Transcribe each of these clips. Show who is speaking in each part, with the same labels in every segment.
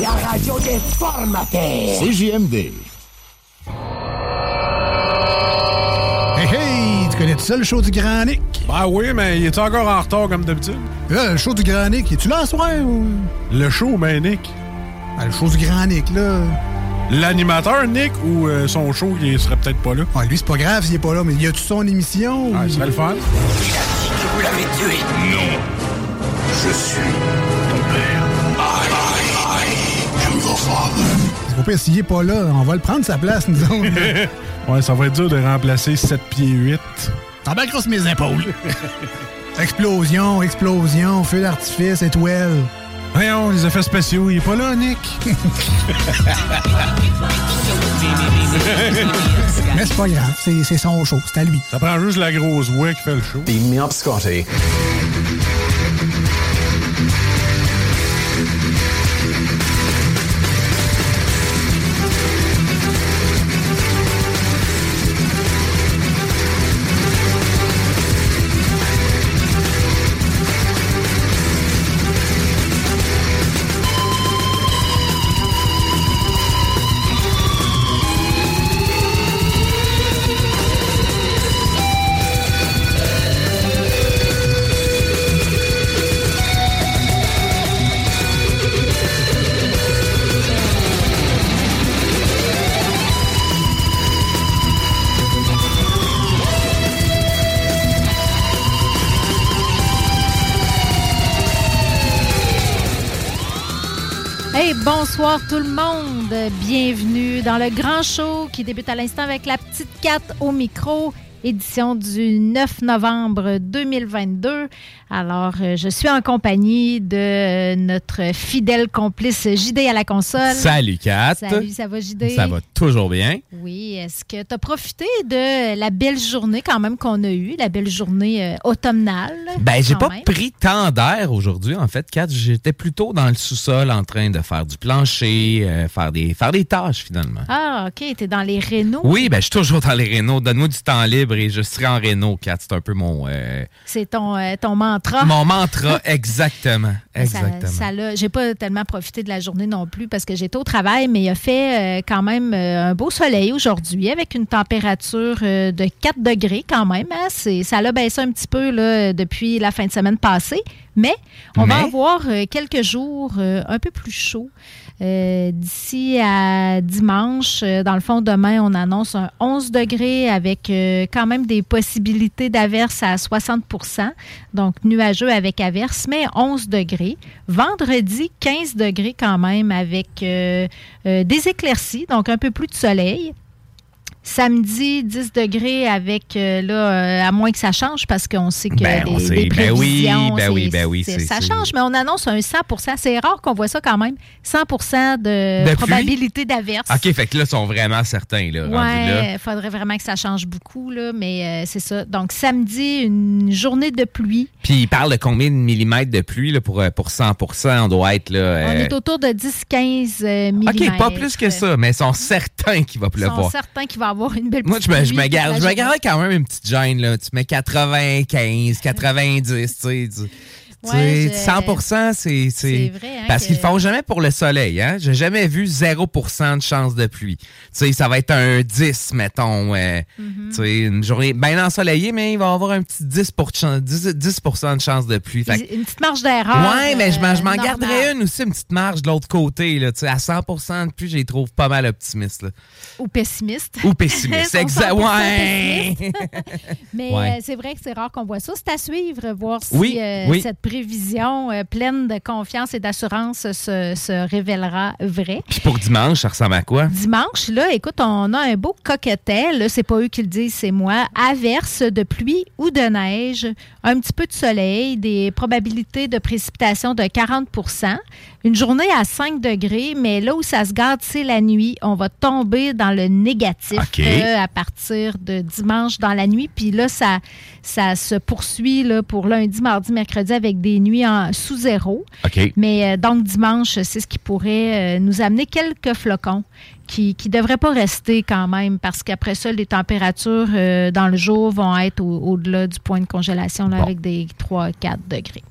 Speaker 1: La radio des formateurs.
Speaker 2: CJMD.
Speaker 3: Hey hey, tu connais tout ça le show du Grand Nick?
Speaker 4: Ben oui, mais il est encore en retard comme d'habitude.
Speaker 3: Là, le show du Grand Nick, es-tu là ce soir ou...
Speaker 4: Le show, ben Nick.
Speaker 3: Ben, le show du Grand Nick, là.
Speaker 4: L'animateur, Nick, ou euh, son show qui serait peut-être pas là?
Speaker 3: Ouais, lui, c'est pas grave s'il est pas là, mais y a-tu son émission?
Speaker 4: Ah,
Speaker 3: ou-
Speaker 4: serait le fun.
Speaker 1: Que vous l'avez tué. Non. Je suis
Speaker 3: pire, s'il est pas là, on va le prendre sa place, nous autres.
Speaker 4: Ouais, ça va être dur de remplacer 7 pieds 8.
Speaker 3: T'embarqueras sur mes épaules. explosion, explosion, feu d'artifice, étoile.
Speaker 4: Voyons, les effets spéciaux, il est pas là, Nick.
Speaker 3: Mais c'est pas grave, c'est son show, c'est à lui.
Speaker 4: Ça prend juste la grosse voix qui fait le show.
Speaker 2: Beam me up,
Speaker 5: bonsoir tout le monde. Bienvenue dans le grand show qui débute à l'instant avec la petite 4 au micro. Édition du 9 novembre 2022. Alors, euh, je suis en compagnie de notre fidèle complice JD à la console.
Speaker 6: Salut Kat.
Speaker 5: Salut, ça va JD?
Speaker 6: Ça va toujours bien.
Speaker 5: Oui, est-ce que tu as profité de la belle journée quand même qu'on a eue, la belle journée euh, automnale?
Speaker 6: Ben, j'ai pas
Speaker 5: même?
Speaker 6: pris tant d'air aujourd'hui, en fait, Kat. J'étais plutôt dans le sous-sol en train de faire du plancher, euh, faire, des, faire des tâches finalement.
Speaker 5: Ah, OK, t'es dans les rénaux.
Speaker 6: Oui, ben, je suis toujours dans les rénaux. Donne-moi du temps libre et je serai en réno, Kat. C'est un peu mon, euh,
Speaker 5: C'est ton, euh, ton mantra.
Speaker 6: mon mantra. Exactement.
Speaker 5: Ça-
Speaker 6: Exactement.
Speaker 5: Ça, l'a- j'ai pas tellement profité de la journée non plus parce que j'étais au travail, mais il a fait euh, quand même un beau soleil aujourd'hui avec une température de 4 degrés quand même. hein. C'est- ça l'a baissé un petit peu là, depuis la fin de semaine passée, mais on va avoir quelques jours un peu plus chauds. Euh, D'ici à dimanche, euh, dans le fond, demain, on annonce un 11 degrés avec euh, quand même des possibilités d'averses à 60% donc nuageux avec averses, mais 11 degrés. Vendredi, 15 degrés quand même avec des éclaircies, donc un peu plus de soleil. Samedi, 10 degrés avec, euh, là, euh, à moins que ça change parce qu'on sait que
Speaker 6: Ben,
Speaker 5: les,
Speaker 6: on sait.
Speaker 5: les
Speaker 6: Ben oui,
Speaker 5: prévisions,
Speaker 6: ben oui, ben oui,
Speaker 5: ça change, mais on annonce un 100 C'est rare qu'on voit ça quand même. 100 de,
Speaker 6: De
Speaker 5: probabilité d'averse.
Speaker 6: OK, fait que là, ils sont vraiment certains, là, rendus là.
Speaker 5: Ouais, il faudrait vraiment que ça change beaucoup, là, mais euh, c'est ça. Donc, samedi, une journée de pluie.
Speaker 6: Puis, il parle de combien de millimètres de pluie là, pour, pour 100% On doit être là.
Speaker 5: On est autour de 10-15 euh, millimètres.
Speaker 6: OK, pas plus que ça, mais ils sont certains qu'il va
Speaker 5: Ils sont
Speaker 6: pleuvoir.
Speaker 5: certains qu'il va y avoir une belle
Speaker 6: Moi, je me, je
Speaker 5: pluie
Speaker 6: me
Speaker 5: toute
Speaker 6: garde,
Speaker 5: la
Speaker 6: je me
Speaker 5: journée.
Speaker 6: garderais quand même une petite gêne, là. Tu mets 95, 90, tu sais.
Speaker 5: Ouais, je-
Speaker 6: 100% c'est.
Speaker 5: C'est vrai, hein,
Speaker 6: Parce
Speaker 5: que-
Speaker 6: qu'ils font jamais pour le soleil. Hein? J'ai jamais vu 0% de chance de pluie. Ça va être un 10, mettons. euh,
Speaker 5: Mm-hmm.
Speaker 6: Une journée bien ensoleillée, mais il va y avoir un petit 10, 10, 10 de chance de pluie. Fait
Speaker 5: Une petite marge d'erreur.
Speaker 6: Ouais, mais je m'en,
Speaker 5: euh,
Speaker 6: garderais
Speaker 5: normale.
Speaker 6: une aussi, une petite marge de l'autre côté. Là, à 100% de pluie, je les trouve pas mal optimistes. là.
Speaker 5: Ou pessimiste.
Speaker 6: Ou pessimistes. Exact.
Speaker 5: 100%
Speaker 6: Ouais.
Speaker 5: Mais
Speaker 6: Ouais.
Speaker 5: euh, c'est vrai que c'est rare qu'on voit ça. C'est à suivre, voir si
Speaker 6: Oui,
Speaker 5: euh,
Speaker 6: oui.
Speaker 5: cette prévision euh, pleine de confiance et d'assurance se, se révélera vraie.
Speaker 6: Puis pour dimanche, ça ressemble à quoi?
Speaker 5: Dimanche, là, écoute, on a un beau coquetel. C'est pas eux qui le disent, c'est moi. Averse de pluie ou de neige, un petit peu de soleil, des probabilités de précipitation de 40 Une journée à 5 degrés, mais là où ça se garde, c'est la nuit. On va tomber dans le négatif euh, à partir de dimanche dans la nuit. Puis là, ça, ça se poursuit là, pour lundi, mardi, mercredi avec des nuits en sous zéro. Mais euh, donc, dimanche, c'est ce qui pourrait euh, nous amener quelques flocons qui ne devraient pas rester quand même parce qu'après ça, les températures dans le jour vont être au- au-delà du point de congélation là,
Speaker 6: Bon.
Speaker 5: avec des 3-4 degrés.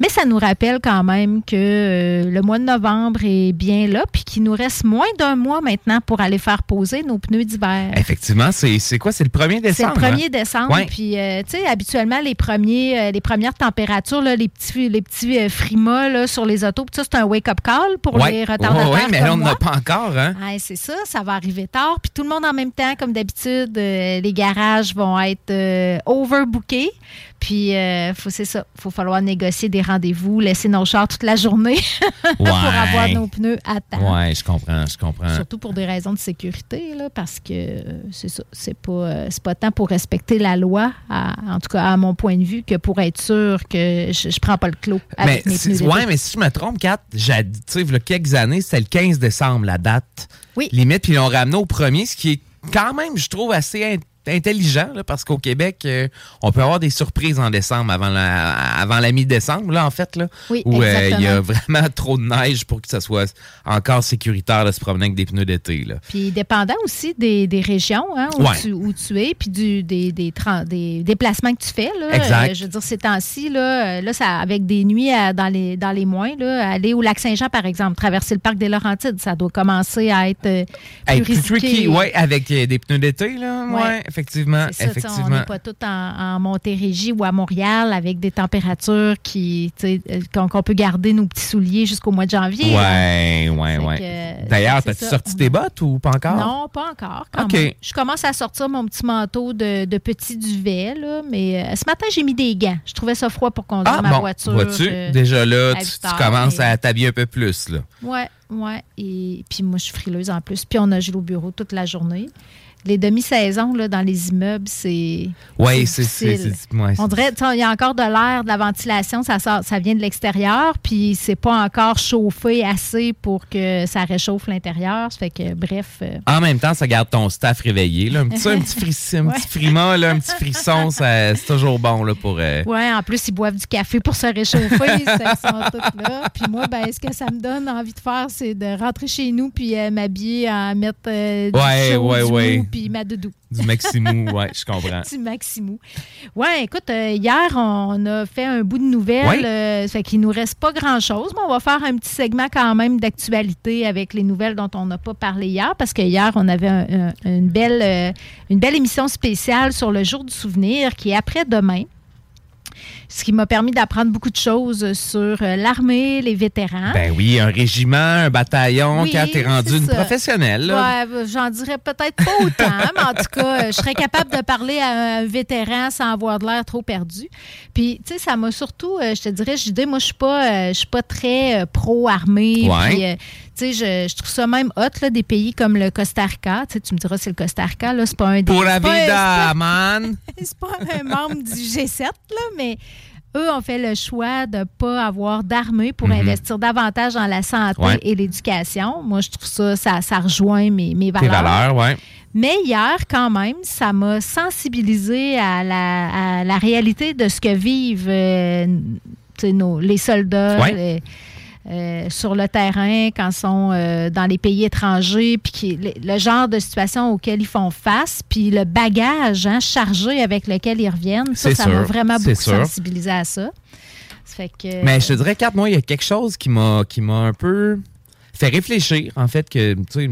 Speaker 5: Mais ça nous rappelle quand même que euh, le mois de novembre est bien là, puis qu'il nous reste moins d'un mois maintenant pour aller faire poser nos pneus d'hiver.
Speaker 6: Effectivement, c'est, quoi? C'est le 1er
Speaker 5: C'est le
Speaker 6: décembre.
Speaker 5: 1er
Speaker 6: hein?
Speaker 5: décembre.
Speaker 6: Ouais.
Speaker 5: Puis, euh, tu sais, habituellement, les, premiers, euh, les premières températures, là, les petits, les petits frimas là, sur les autos, puis ça, c'est un wake-up call pour
Speaker 6: Ouais.
Speaker 5: les retardataires.
Speaker 6: Ouais, mais là, on n'en a pas encore. Hein?
Speaker 5: C'est ça, ça va arriver tard. Puis tout le monde en même temps, comme d'habitude, les garages vont être overbookés. Puis euh, faut, c'est ça, il faut falloir négocier des rendez-vous, laisser nos chars toute la journée pour avoir nos pneus à temps.
Speaker 6: Ouais, je comprends, je comprends.
Speaker 5: Surtout pour des raisons de sécurité, là, parce que euh, c'est ça, c'est pas, euh, c'est pas tant pour respecter la loi, à- en tout cas à mon point de vue, que pour être sûr que je, je prends pas le clos
Speaker 6: Mais,
Speaker 5: avec mes
Speaker 6: si-
Speaker 5: pneus
Speaker 6: ouais, mais si je me trompe, Kat, j'ai dit, tu sais, il y a quelques années, c'était le 15 décembre, la date
Speaker 5: Oui.
Speaker 6: limite, puis ils l'ont ramené au premier, ce qui est quand même, je trouve, assez in- intelligent, là, parce qu'au Québec, euh, on peut avoir des surprises en décembre, avant la, avant la mi-décembre, là, en fait, là,
Speaker 5: Oui,
Speaker 6: où euh, il y a vraiment trop de neige pour que ça soit encore sécuritaire de se promener avec des pneus d'été. là.
Speaker 5: Puis dépendant aussi des, des régions hein, où,
Speaker 6: Ouais.
Speaker 5: tu, où tu es, puis du, des, des, des déplacements que tu fais. Là,
Speaker 6: Exact.
Speaker 5: Euh, je veux dire, ces temps-ci, là, là, ça, avec des nuits à- dans, les, dans les moins, là, aller au lac Saint-Jean, par exemple, traverser le parc des Laurentides, ça doit commencer à être plus,
Speaker 6: Hey, plus
Speaker 5: risqué.
Speaker 6: tricky, ouais, avec des pneus d'été, là. Ouais,
Speaker 5: Ouais.
Speaker 6: Effectivement.
Speaker 5: C'est ça, sais, on
Speaker 6: effectivement.
Speaker 5: n'est pas tous en, en Montérégie ou à Montréal avec des températures qui, euh, qu'on peut garder nos petits souliers jusqu'au mois de janvier.
Speaker 6: Ouais, ouais, ouais. D'ailleurs, t'as-tu sorti tes bottes ou pas encore?
Speaker 5: Non, pas encore. quand
Speaker 6: OK.
Speaker 5: même. Je commence à sortir mon petit manteau de, de petit duvet, là, mais euh, ce matin, j'ai mis des gants. Je trouvais ça froid pour conduire
Speaker 6: Ah,
Speaker 5: ma
Speaker 6: bon,
Speaker 5: voiture.
Speaker 6: vois-tu?
Speaker 5: euh,
Speaker 6: Déjà là, tu, commences à t'habiller un peu plus, là.
Speaker 5: Ouais, ouais. Et puis moi, je suis frileuse en plus. Puis on a gelé au bureau toute la journée. Les demi-saisons là, dans les immeubles, c'est.
Speaker 6: Oui,
Speaker 5: c'est
Speaker 6: ouais,
Speaker 5: On dirait, il y a encore de l'air, de la ventilation, ça, sort, ça vient de l'extérieur, puis c'est pas encore chauffé assez pour que ça réchauffe l'intérieur. Ça fait que, bref. euh,
Speaker 6: En même temps, ça garde ton staff réveillé. Là. Un petit, un petit, frisson, un petit frima, là, un petit frisson, ça- c'est toujours bon là, pour... euh,
Speaker 5: Ouais, en plus, ils boivent du café pour se réchauffer. ils sont tous là. Puis moi, ben, ce que ça me donne envie de faire, c'est de rentrer chez nous puis euh, m'habiller à mettre euh, du
Speaker 6: Ouais,
Speaker 5: chaud,
Speaker 6: ouais,
Speaker 5: du
Speaker 6: ouais.
Speaker 5: mou, puis ma doudou.
Speaker 6: du Maximou, ouais, je comprends.
Speaker 5: Du Maximou. Ouais, écoute, euh, hier, on a fait un bout de nouvelles.
Speaker 6: Ouais.
Speaker 5: ça fait qu'il nous reste pas grand-chose, mais on va faire un petit segment quand même d'actualité avec les nouvelles dont on n'a pas parlé hier, parce que hier, on avait un- un- une, belle, une belle émission spéciale sur le jour du souvenir qui est après-demain. Ce qui m'a permis d'apprendre beaucoup de choses sur euh, l'armée, les vétérans.
Speaker 6: Ben oui, un régiment, un bataillon,
Speaker 5: Oui,
Speaker 6: quand t'es rendu une
Speaker 5: ça.
Speaker 6: professionnelle. Là.
Speaker 5: Ouais, ben, j'en dirais peut-être pas autant, mais en tout cas, euh, je serais capable de parler à un vétéran sans avoir de l'air trop perdu. Puis, tu sais, ça m'a surtout, euh, je te dirais, je dis, moi, je suis pas, je suis pas très pro-armée.
Speaker 6: Ouais.
Speaker 5: Puis, tu sais, je, je trouve ça même hot, là, des pays comme le Costa Rica. Tu sais, tu me diras, c'est le Costa Rica, là, c'est pas un des...
Speaker 6: Pour la
Speaker 5: un-
Speaker 6: vida, man!
Speaker 5: c'est pas un membre du G7, là, mais eux ont fait le choix de ne pas avoir d'armée pour
Speaker 6: Mhm.
Speaker 5: investir davantage dans la santé
Speaker 6: Ouais.
Speaker 5: et l'éducation. Moi, je trouve ça, ça, ça rejoint mes, mes
Speaker 6: Tes
Speaker 5: valeurs.
Speaker 6: valeurs, ouais.
Speaker 5: Mais hier, quand même, ça m'a sensibilisé à la, à la réalité de ce que vivent euh, nos, les soldats.
Speaker 6: Ouais.
Speaker 5: les- euh, sur le terrain, quand ils sont euh, dans les pays étrangers, puis qui- le, le genre de situation auquel ils font face, puis le bagage hein, chargé avec lequel ils reviennent, ça, ça m'a vraiment beaucoup
Speaker 6: sûr.
Speaker 5: sensibilisé à ça. Ça fait que,
Speaker 6: Mais je te dirais, Kat, moi, il y a quelque chose qui m'a qui m'a un peu fait réfléchir, en fait, que, tu sais,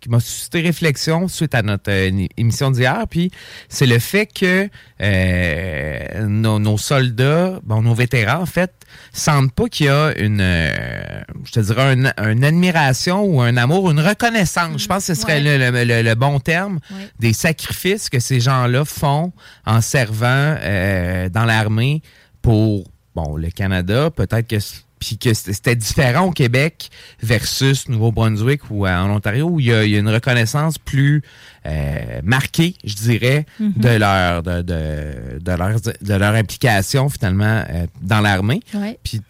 Speaker 6: qui m'a suscité réflexion suite à notre euh, émission d'hier. Puis c'est le fait que euh, nos, nos soldats, bon, nos vétérans, en fait, sentent pas qu'il y a une, euh, je te dirais, une, une admiration ou un amour, une reconnaissance. Je pense que ce serait
Speaker 5: Ouais.
Speaker 6: le, le- le- le bon terme
Speaker 5: Ouais.
Speaker 6: des sacrifices que ces gens-là font en servant euh, dans l'armée pour bon le Canada, peut-être que puis que c'était différent au Québec versus Nouveau-Brunswick ou euh, en Ontario où il y a, il y a une reconnaissance plus euh, marquée, je dirais, de leur de, de, de leur de leur implication finalement euh, dans l'armée. Puis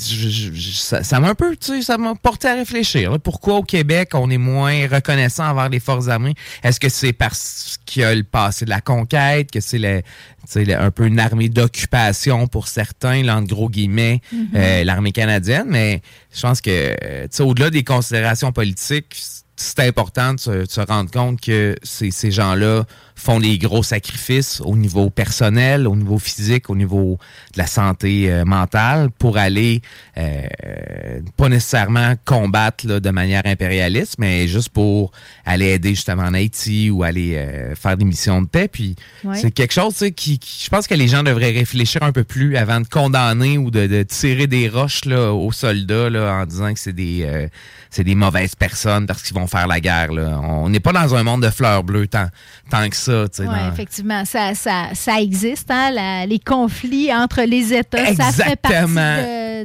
Speaker 6: je- je- je- ça m'a un peu, tu sais, ça m'a porté à réfléchir. là. Pourquoi au Québec, on est moins reconnaissant envers les forces armées? Est-ce que c'est parce qu'il y a le passé de la conquête, que c'est le, tu sais, le- un peu une armée d'occupation pour certains, là, entre gros guillemets, euh, l'armée canadienne? Mais je pense que, euh, tu sais, au-delà des considérations politiques, c'est important de se, de se rendre compte que ces, ces gens-là font des gros sacrifices au niveau personnel, au niveau physique, au niveau de la santé euh, mentale pour aller euh, pas nécessairement combattre là, de manière impérialiste, mais juste pour aller aider justement en Haïti ou aller euh, faire des missions de paix. Puis
Speaker 5: Ouais.
Speaker 6: c'est quelque chose qui, qui- je pense que les gens devraient réfléchir un peu plus avant de condamner ou de, de tirer des roches là, aux soldats là, en disant que c'est des euh, c'est des mauvaises personnes parce qu'ils vont faire la guerre. Là. On n'est pas dans un monde de fleurs bleues tant, tant que ça.
Speaker 5: Oui,
Speaker 6: dans-
Speaker 5: effectivement, ça, ça, ça existe, hein, la- les conflits entre les États, ça fait partie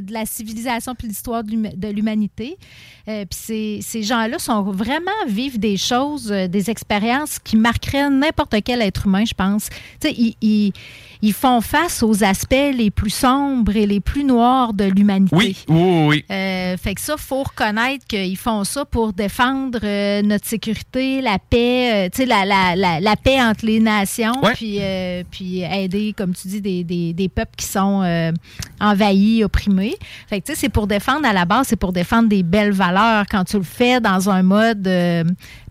Speaker 5: de, de la civilisation puis de l'histoire de l'huma- de l'humanité. Euh, puis ces, ces gens-là sont vraiment vivent des choses, euh, des expériences qui marqueraient n'importe quel être humain, je pense. Tu sais, ils, ils- ils font face aux aspects les plus sombres et les plus noirs de l'humanité.
Speaker 6: Oui, oui, oui.
Speaker 5: Euh, fait que ça, faut reconnaître qu'ils font ça pour défendre euh, notre sécurité, la paix, euh, tu sais, la, la, la, la paix entre les nations,
Speaker 6: Ouais.
Speaker 5: puis, puis aider, comme tu dis, des, des, des peuples qui sont envahis, opprimés. Fait que tu sais, c'est pour défendre à la base, c'est pour défendre des belles valeurs quand tu le fais dans un mode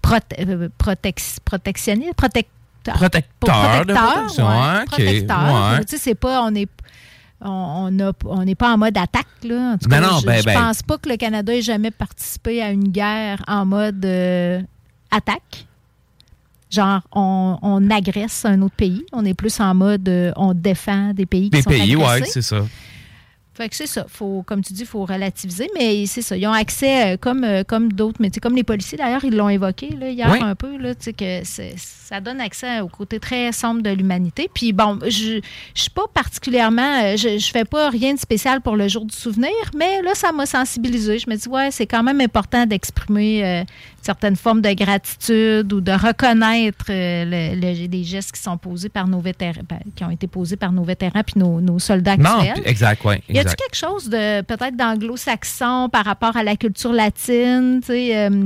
Speaker 5: prote- protex- protectionniste, protec-
Speaker 6: Protecteur,
Speaker 5: ouais,
Speaker 6: ok,
Speaker 5: protecteur.
Speaker 6: ouais.
Speaker 5: Tu sais, c'est pas, on est, on a- on n'est pas en mode attaque, là. En tout cas,
Speaker 6: non,
Speaker 5: je,
Speaker 6: ben,
Speaker 5: je
Speaker 6: ben.
Speaker 5: pense pas que le Canada ait jamais participé à une guerre en mode euh, attaque. Genre, on, on agresse un autre pays. On est plus en mode, euh, on défend des pays qui
Speaker 6: Des
Speaker 5: sont
Speaker 6: pays, ouais,
Speaker 5: agressés.
Speaker 6: c'est ça.
Speaker 5: Fait que c'est ça. Faut, comme tu dis, il faut relativiser, mais c'est ça. Ils ont accès, euh, comme, euh, comme d'autres métiers, comme les policiers d'ailleurs, ils l'ont évoqué là, hier
Speaker 6: Oui.
Speaker 5: un peu, là, que ça donne accès au côté très sombre de l'humanité. Puis bon, je suis pas particulièrement, euh, je, je fais pas rien de spécial pour le jour du souvenir, mais là, ça m'a sensibilisé. Je me dis, ouais, c'est quand même important d'exprimer euh, certaines formes de gratitude ou de reconnaître euh, le- le- les gestes qui sont posés par nos vétérans, ben, qui ont été posés par nos vétérans puis nos, nos soldats
Speaker 6: Non,
Speaker 5: actuels.
Speaker 6: puis- exact, oui.
Speaker 5: Y
Speaker 6: Exact.
Speaker 5: quelque chose de peut-être d'anglo-saxon par rapport à la culture latine, tu sais, euh,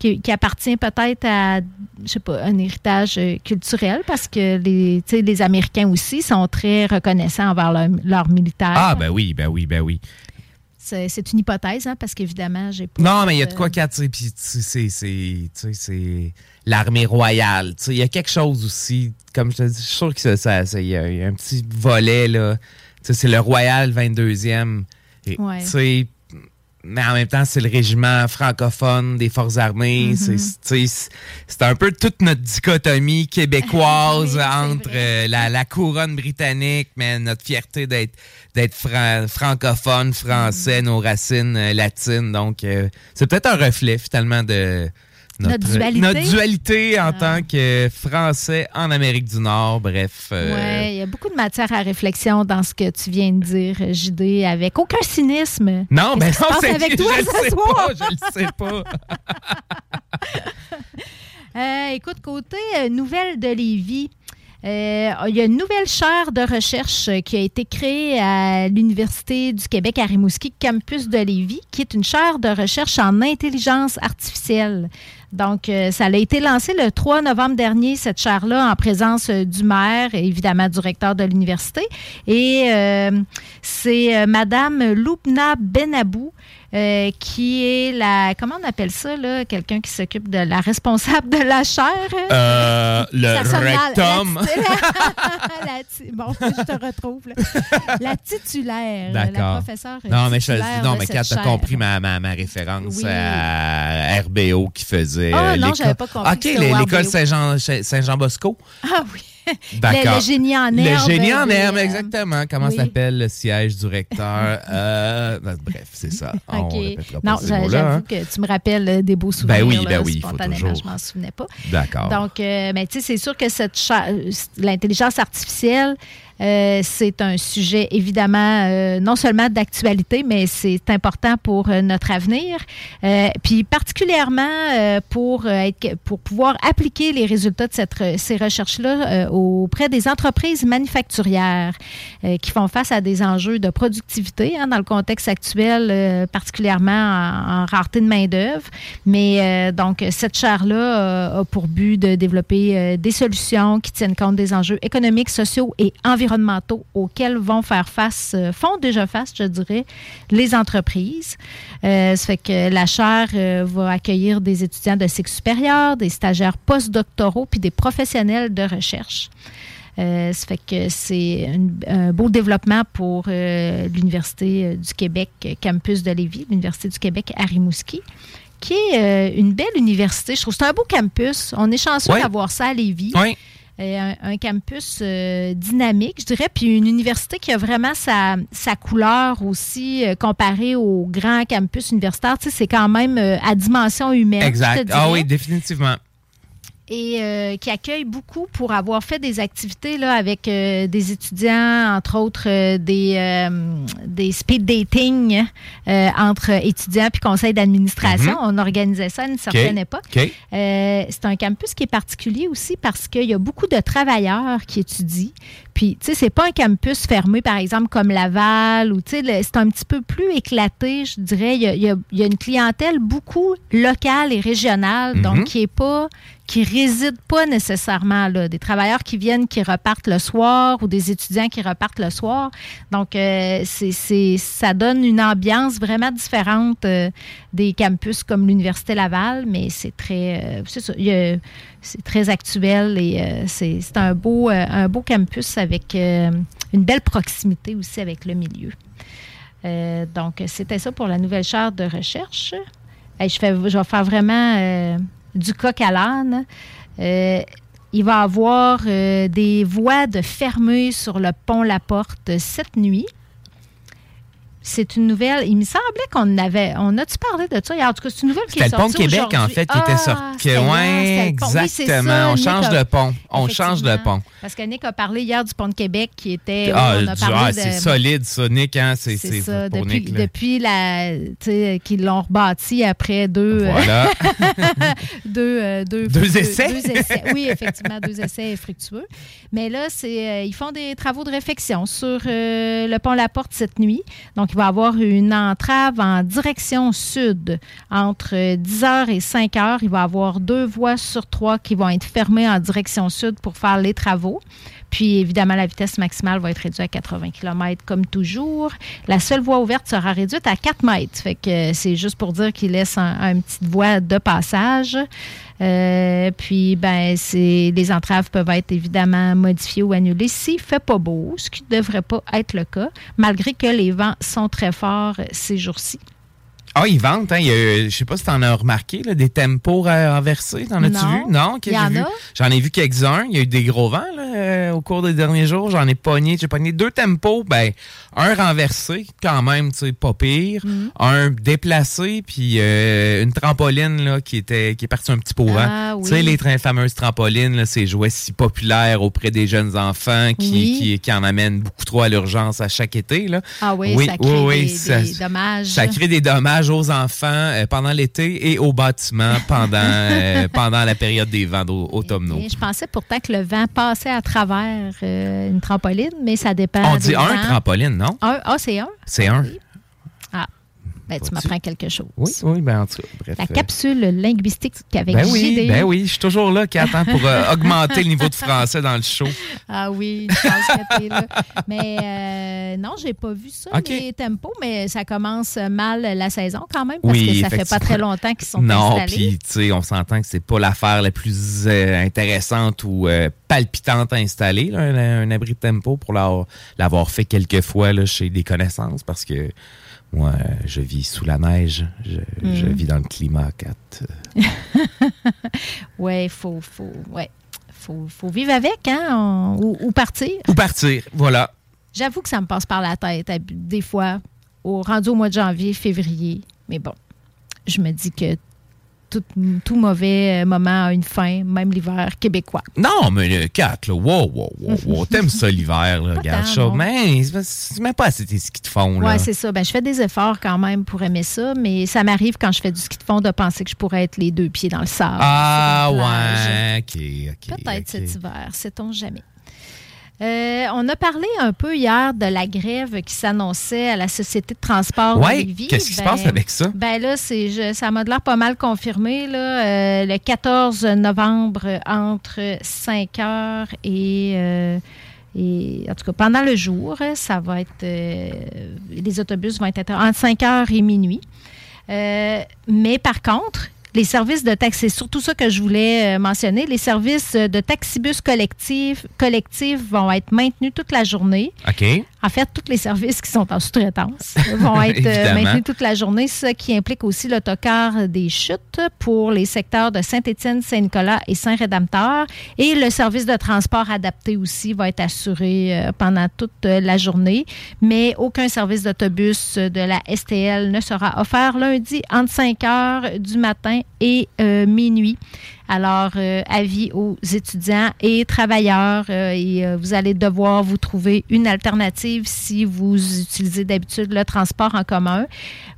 Speaker 5: qui, qui appartient peut-être à, je sais pas, un héritage euh, culturel? Parce que les, les Américains aussi sont très reconnaissants envers leur- leurs militaires.
Speaker 6: Ah, ben oui, ben oui, ben oui.
Speaker 5: C'est c'est une hypothèse, hein, parce qu'évidemment, j'ai pas.
Speaker 6: Non, mais il y a de
Speaker 5: euh,
Speaker 6: quoi, tu sais, puis tu sais, c'est- l'armée royale. Tu sais, Il y a quelque chose aussi, comme je te dis, je suis sûr que ça, ça- y, a y a un petit volet, là. Tu sais, C'est le Royal 22e. Et,
Speaker 5: Ouais.
Speaker 6: Mais en même temps, c'est le régiment francophone des forces armées. C'est- tu sais, C'est un peu toute notre dichotomie québécoise
Speaker 5: Oui,
Speaker 6: entre euh, la, la couronne britannique, mais notre fierté d'être d'être fran- francophone,
Speaker 5: Mm.
Speaker 6: français, nos racines euh, latines. Donc, euh, c'est peut-être un reflet finalement de
Speaker 5: Notre dualité.
Speaker 6: notre dualité en
Speaker 5: Ah.
Speaker 6: tant que Français en Amérique du Nord. Bref. euh,
Speaker 5: Ouais, il y a beaucoup de matière à réflexion dans ce que tu viens de dire, JD, avec aucun cynisme.
Speaker 6: Non,
Speaker 5: Qu'est-ce
Speaker 6: ben non, c'est
Speaker 5: avec toi
Speaker 6: je
Speaker 5: ce
Speaker 6: sais
Speaker 5: soir?
Speaker 6: pas, je le sais pas.
Speaker 5: Euh, écoute, côté euh, nouvelle de Lévis, euh, il y a une nouvelle chaire de recherche qui a été créée à l'Université du Québec à Rimouski, campus de Lévis, qui est une chaire de recherche en intelligence artificielle. Donc, euh, ça a été lancé le 3 novembre dernier, cette chaire-là, en présence euh, du maire et évidemment du recteur de l'université. Et c'est Madame Loubna Benabou euh, qui est la. Comment on appelle ça, là? Quelqu'un qui s'occupe de la responsable de la chaire.
Speaker 6: Euh, le rectum.
Speaker 5: La- la bon, je te retrouve. là. La titulaire. La
Speaker 6: D'accord.
Speaker 5: professeure
Speaker 6: Non, mais je non, mais quand t'as
Speaker 5: chaire.
Speaker 6: compris ma, ma, ma référence
Speaker 5: Oui.
Speaker 6: à RBO qui faisait.
Speaker 5: Ah, non, j'avais pas compris
Speaker 6: OK, l'école. Saint-Jean Saint-Jean-Bosco.
Speaker 5: Ah oui. Le, le génie en
Speaker 6: Le
Speaker 5: herbe.
Speaker 6: génie en
Speaker 5: des,
Speaker 6: herbe,
Speaker 5: euh,
Speaker 6: exactement. Comment
Speaker 5: oui.
Speaker 6: s'appelle le siège du recteur? Euh, ben, bref, c'est ça. On
Speaker 5: OK.
Speaker 6: répétera pas
Speaker 5: Non, j'avoue
Speaker 6: hein.
Speaker 5: que tu me rappelles euh, des beaux souvenirs.
Speaker 6: Ben oui,
Speaker 5: là,
Speaker 6: ben oui, il faut
Speaker 5: spontanément,
Speaker 6: toujours.
Speaker 5: je m'en souvenais pas.
Speaker 6: D'accord.
Speaker 5: Donc, euh, mais tu sais, c'est sûr que cette euh, l'intelligence artificielle, euh, c'est un sujet évidemment euh, non seulement d'actualité, mais c'est important pour euh, notre avenir. Puis particulièrement pour, être, pour pouvoir appliquer les résultats de cette, ces recherches-là auprès des entreprises manufacturières qui font face à des enjeux de productivité hein, dans le contexte actuel, particulièrement en, rareté de main-d'œuvre. Mais donc, cette chaire-là a pour but de développer des solutions qui tiennent compte des enjeux économiques, sociaux et environnementaux auxquels vont faire face, euh, font déjà face, je dirais, les entreprises. Euh, ça fait que la chaire euh, va accueillir des étudiants de cycle supérieur, des stagiaires postdoctoraux, puis des professionnels de recherche. Euh, ça fait que c'est un beau développement pour euh, l'Université du Québec, campus de Lévis, l'Université du Québec à Rimouski, qui est euh, une belle université. Je trouve que c'est un beau campus. On est chanceux
Speaker 6: Oui.
Speaker 5: d'avoir ça à Lévis.
Speaker 6: Oui.
Speaker 5: Un, un campus euh, dynamique, je dirais, puis une université qui a vraiment sa, sa couleur aussi euh, comparée aux grands campus universitaires. Tu sais, c'est quand même euh, à dimension humaine.
Speaker 6: Exact. Ah oui, définitivement.
Speaker 5: Et euh, qui accueille beaucoup pour avoir fait des activités là, avec euh, des étudiants, entre autres euh, des, des speed dating entre étudiants puis conseil d'administration.
Speaker 6: Mhm.
Speaker 5: On organisait ça à une certaine
Speaker 6: OK.
Speaker 5: époque. C'est un campus qui est particulier aussi parce qu'il y a beaucoup de travailleurs qui étudient. Puis, tu sais, c'est pas un campus fermé, par exemple, comme Laval, ou, tu sais, c'est un petit peu plus éclaté, je dirais. Il y a, il y une clientèle beaucoup locale et régionale,
Speaker 6: Mhm.
Speaker 5: donc qui est pas qui résident pas nécessairement là, des travailleurs qui viennent qui repartent le soir ou des étudiants qui repartent le soir. Donc euh, c'est ça donne une ambiance vraiment différente euh, des campus comme l'université Laval, mais c'est très euh, c'est très actuel et c'est un beau un beau campus avec une belle proximité aussi avec le milieu. Donc c'était ça pour la nouvelle charte de recherche. Je, fais, je vais faire vraiment du coq à l'âne. Euh, il va y avoir euh, des voies de fermées sur le pont La Porte cette nuit. C'est une nouvelle. Il me semblait qu'on avait. On a-tu parlé de ça? En tout cas, c'est une nouvelle qui est
Speaker 6: C'était le pont de
Speaker 5: sortie
Speaker 6: Québec, en fait, qui
Speaker 5: Ah,
Speaker 6: était sorti.
Speaker 5: hier,
Speaker 6: Oui, exactement. on
Speaker 5: Nick
Speaker 6: change
Speaker 5: a-
Speaker 6: de pont. On change de pont.
Speaker 5: Parce que Nick a parlé hier du pont de Québec qui était.
Speaker 6: Ah,
Speaker 5: on a
Speaker 6: du-
Speaker 5: parlé
Speaker 6: ah,
Speaker 5: de-
Speaker 6: c'est solide, ça, Nick. Hein? C'est
Speaker 5: ça,
Speaker 6: pour
Speaker 5: depuis,
Speaker 6: Nick.
Speaker 5: depuis la, qu'ils l'ont rebâti après deux, euh,
Speaker 6: Voilà.
Speaker 5: deux, euh, deux,
Speaker 6: Deux essais?
Speaker 5: deux essais. Oui, effectivement, deux essais fructueux. Mais là, c'est, euh, ils font des travaux de réfection sur euh, le pont La Porte cette nuit. Donc, il va avoir une entrave en direction sud entre euh, 10h et 5h. Il va y avoir deux voies sur trois qui vont être fermées en direction sud pour faire les travaux. Puis, évidemment, la vitesse maximale va être réduite à 80 km comme toujours. La seule voie ouverte sera réduite à 4 mètres. Fait que euh, c'est juste pour dire qu'il laisse un, un petite voie de passage. Euh, puis, ben, c'est, les entraves peuvent être évidemment modifiées ou annulées s'il fait pas beau, ce qui ne devrait pas être le cas, malgré que les vents sont très forts ces jours-ci.
Speaker 6: Ah, ils vendent, hein? Il y a, je sais pas si t'en as remarqué, là, des tempos renversés. T'en as-tu vu? Non? ok,
Speaker 5: Il y
Speaker 6: j'ai
Speaker 5: en
Speaker 6: vu.
Speaker 5: a?
Speaker 6: J'en ai vu quelques-uns. Il y a eu des gros vents là, euh, au cours des derniers jours. J'en ai pogné. J'ai pogné deux tempos. Ben, un renversé, quand même, tu sais, pas pire.
Speaker 5: Mm.
Speaker 6: Un déplacé, puis euh, une trampoline là, qui était qui est partie un petit peu au vent.
Speaker 5: Ah,
Speaker 6: Tu sais,
Speaker 5: oui.
Speaker 6: les trains fameuses trampolines, là, ces jouets si populaires auprès des jeunes enfants qui,
Speaker 5: Oui.
Speaker 6: qui, qui en amènent beaucoup trop à l'urgence à chaque été. Là.
Speaker 5: Ah oui,
Speaker 6: Oui,
Speaker 5: ça crée
Speaker 6: oui, oui,
Speaker 5: des dommages.
Speaker 6: Ça crée des dommages aux enfants euh, pendant l'été et aux bâtiments pendant, euh, pendant la période des vents automnaux.
Speaker 5: Je pensais pourtant que le vent passait à travers euh, une trampoline, mais ça dépend.
Speaker 6: On dit un
Speaker 5: vents.
Speaker 6: trampoline, non?
Speaker 5: Un- Ah, c'est un?
Speaker 6: C'est un.
Speaker 5: Ah, ben, tu m'apprends quelque chose.
Speaker 6: Oui, oui, ben en tout cas, bref.
Speaker 5: La
Speaker 6: euh,
Speaker 5: capsule linguistique avec
Speaker 6: ben oui, ben oui, je suis toujours là, Kat, hein, pour euh, augmenter le niveau de français dans le show.
Speaker 5: Ah oui, je pense que t'es là. Mais Euh, non, j'ai pas vu ça, les tempos, mais ça commence mal la saison quand même, parce
Speaker 6: Oui,
Speaker 5: que ça fait pas très longtemps qu'ils sont
Speaker 6: Non,
Speaker 5: installés.
Speaker 6: puis tu sais, on s'entend que c'est pas l'affaire la plus euh, intéressante ou palpitante à installer, là, un, un abri de tempo, pour l'avoir l'avoir fait quelques fois là, chez des connaissances, parce que moi, je vis sous la neige, je, je
Speaker 5: Mhm.
Speaker 6: vis dans le climat 4.
Speaker 5: Ouais, il faut, faut, ouais. Faut, faut vivre avec, hein, on- ou, ou partir.
Speaker 6: Ou partir, voilà.
Speaker 5: J'avoue que ça me passe par la tête, des fois, au rendu au mois de janvier, février. Mais bon, je me dis que tout, tout mauvais euh, moment a une fin, même l'hiver québécois.
Speaker 6: Non, mais le 4, là, wow, wow, wow, wow. T'aimes ça l'hiver, là, regarde ça. Mais c'est même pas assez tes skis de fond, là.
Speaker 5: Oui, c'est ça. Ben, je fais des efforts quand même pour aimer ça, mais ça m'arrive quand je fais du ski de fond de penser que je pourrais être les deux pieds dans le sable.
Speaker 6: ah, ouais, ok, ok.
Speaker 5: Peut-être cet hiver, sait-on jamais. Euh, on a parlé un peu hier de la grève qui s'annonçait à la Société de transport
Speaker 6: Ouais,
Speaker 5: de
Speaker 6: qu'est-ce qui se
Speaker 5: Ben,
Speaker 6: passe avec ça?
Speaker 5: Ben là, c'est, je- ça m'a l'air pas mal confirmé. Là, Euh, le 14 novembre, entre 5 heures et, euh, et. En tout cas, pendant le jour, ça va être. les autobus vont être entre 5 heures et minuit. Mais par contre, les services de taxi, c'est surtout ça que je voulais euh, mentionner. Les services de taxibus collectifs collectifs vont être maintenus toute la journée.
Speaker 6: OK.
Speaker 5: En fait, tous les services qui sont en sous-traitance vont être euh, maintenus toute la journée, ce qui implique aussi l'autocar des chutes pour les secteurs de Saint-Étienne, Saint-Nicolas et Saint-Rédempteur. Et le service de transport adapté aussi va être assuré euh, pendant toute euh, la journée. Mais aucun service d'autobus de la STL ne sera offert lundi entre 5 heures du matin et euh, minuit. Alors, euh, avis aux étudiants et travailleurs, euh, et euh, vous allez devoir vous trouver une alternative si vous utilisez d'habitude le transport en commun.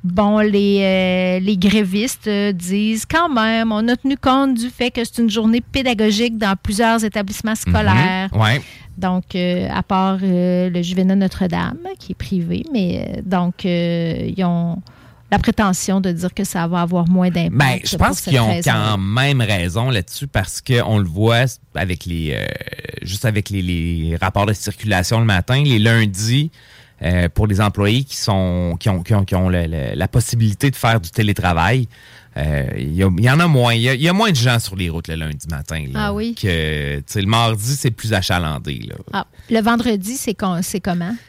Speaker 5: Bon, les, les grévistes disent quand même, on a tenu compte du fait que c'est une journée pédagogique dans plusieurs établissements scolaires.
Speaker 6: Mhm, ouais.
Speaker 5: Donc, euh, à part euh, le Juvénat Notre-Dame, qui est privé, mais euh, donc, ils ont la prétention de dire que ça va avoir moins d'impact.
Speaker 6: Ben, je pense qu'ils ont
Speaker 5: raison.
Speaker 6: quand même raison là-dessus parce qu'on le voit avec les euh, juste avec les, les rapports de circulation le matin, les lundis. euh, pour les employés qui sont qui ont, qui ont, qui ont le- le- la possibilité de faire du télétravail, il y, a- il y en a moins. Il y a, il y a moins de gens sur les routes le lundi matin. là,
Speaker 5: Ah oui?
Speaker 6: Que, le mardi, c'est plus achalandé. là.
Speaker 5: Ah, le vendredi, c'est comment?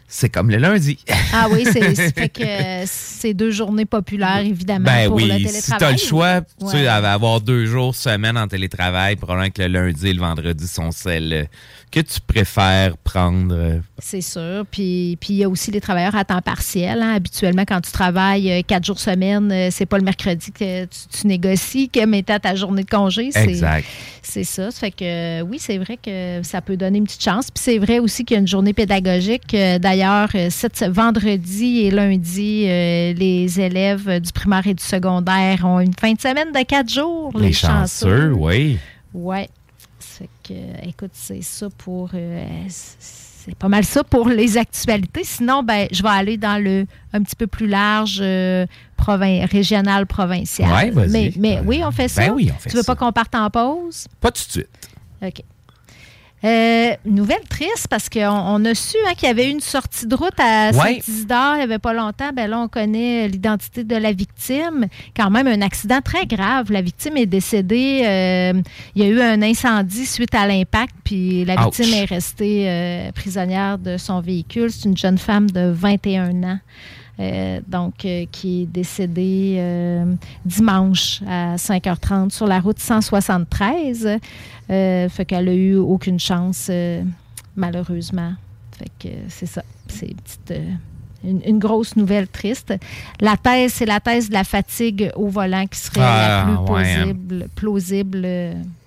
Speaker 6: C'est comme le lundi.
Speaker 5: Ah oui, c'est euh, deux journées populaires, évidemment,
Speaker 6: Ben
Speaker 5: pour le
Speaker 6: oui,
Speaker 5: télétravail.
Speaker 6: si tu as le choix, tu sais, avoir deux jours semaine en télétravail, probablement que le lundi et le vendredi sont celles euh, que tu préfères prendre. euh,
Speaker 5: C'est sûr. Puis puis il y a aussi les travailleurs à temps partiel. hein. Habituellement, quand tu travailles euh, quatre jours semaine, euh, c'est pas le mercredi que tu, tu négocies comme étant ta journée de congé. C'est-
Speaker 6: Exact.
Speaker 5: C'est ça. Ça fait que euh, oui, c'est vrai que ça peut donner une petite chance. Puis c'est vrai aussi qu'il y a une journée pédagogique. Euh, D'ailleurs, euh, vendredi et lundi, les élèves du primaire et du secondaire ont une fin de semaine de quatre jours.
Speaker 6: Les, chanceux, oui.
Speaker 5: Ouais. C'est que, euh, écoute, c'est ça pour. euh, c'est pas mal ça pour les actualités. Sinon, ben, je vais aller dans le un petit peu plus large, euh, provin- régional, provincial.
Speaker 6: Ouais, vas-y.
Speaker 5: mais, mais oui, on fait ça.
Speaker 6: Ben oui, on fait
Speaker 5: tu veux
Speaker 6: ça.
Speaker 5: pas qu'on parte en pause?
Speaker 6: Pas tout de suite.
Speaker 5: OK. Euh, nouvelle triste parce qu'on on a su hein, qu'il y avait eu une sortie de route à. Saint-Isidore il n'y avait pas longtemps. Ben là, on connaît l'identité de la victime. Quand même, un accident très grave. La victime est décédée. euh, il y a eu un incendie suite à l'impact, puis la
Speaker 6: Ouch.
Speaker 5: victime est restée euh, prisonnière de son véhicule. C'est une jeune femme de 21 ans. Euh, donc, euh, qui est décédée euh, dimanche à 5h30 sur la route 173. Euh, fait qu'elle a eu aucune chance, malheureusement. Fait que c'est ça. C'est une petite, une, une grosse nouvelle triste. La thèse, c'est la thèse de la fatigue au volant qui serait
Speaker 6: Ah,
Speaker 5: la plus
Speaker 6: ouais, hein.
Speaker 5: plausible, plausible,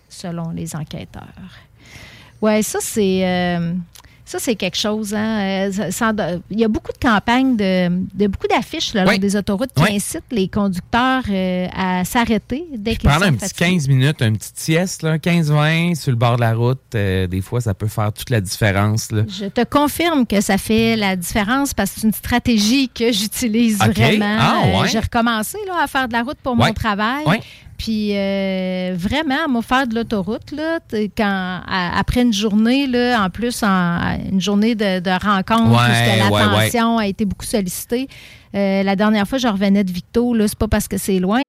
Speaker 5: selon les enquêteurs. Ouais, ça, c'est. euh, ça, c'est quelque chose. Hein? euh, il y a beaucoup de campagnes, de, de beaucoup d'affiches le long
Speaker 6: Oui.
Speaker 5: des autoroutes qui
Speaker 6: Oui.
Speaker 5: incitent les conducteurs euh, à s'arrêter dès qu'ils sont
Speaker 6: un petit
Speaker 5: fatigués.
Speaker 6: 15 minutes, une petite sieste, là, 15-20 sur le bord de la route, euh, des fois, ça peut faire toute la différence. Là.
Speaker 5: Je te confirme que ça fait la différence parce que c'est une stratégie que j'utilise vraiment.
Speaker 6: Ah,
Speaker 5: Euh,
Speaker 6: ouais.
Speaker 5: J'ai recommencé là, à faire de la route pour mon travail.
Speaker 6: Ouais.
Speaker 5: Puis euh, vraiment, moi, faire de l'autoroute, là, quand, à- après une journée, là, en plus, en, une journée de, de rencontre,
Speaker 6: Ouais,
Speaker 5: parce que
Speaker 6: ouais,
Speaker 5: l'attention a été beaucoup sollicitée. Euh, la dernière fois, je revenais de Victo, là, c'est pas parce que c'est loin.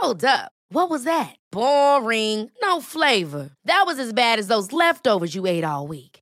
Speaker 7: Hold up. What was that? Boring. No flavor. That was as bad as those leftovers you ate all week.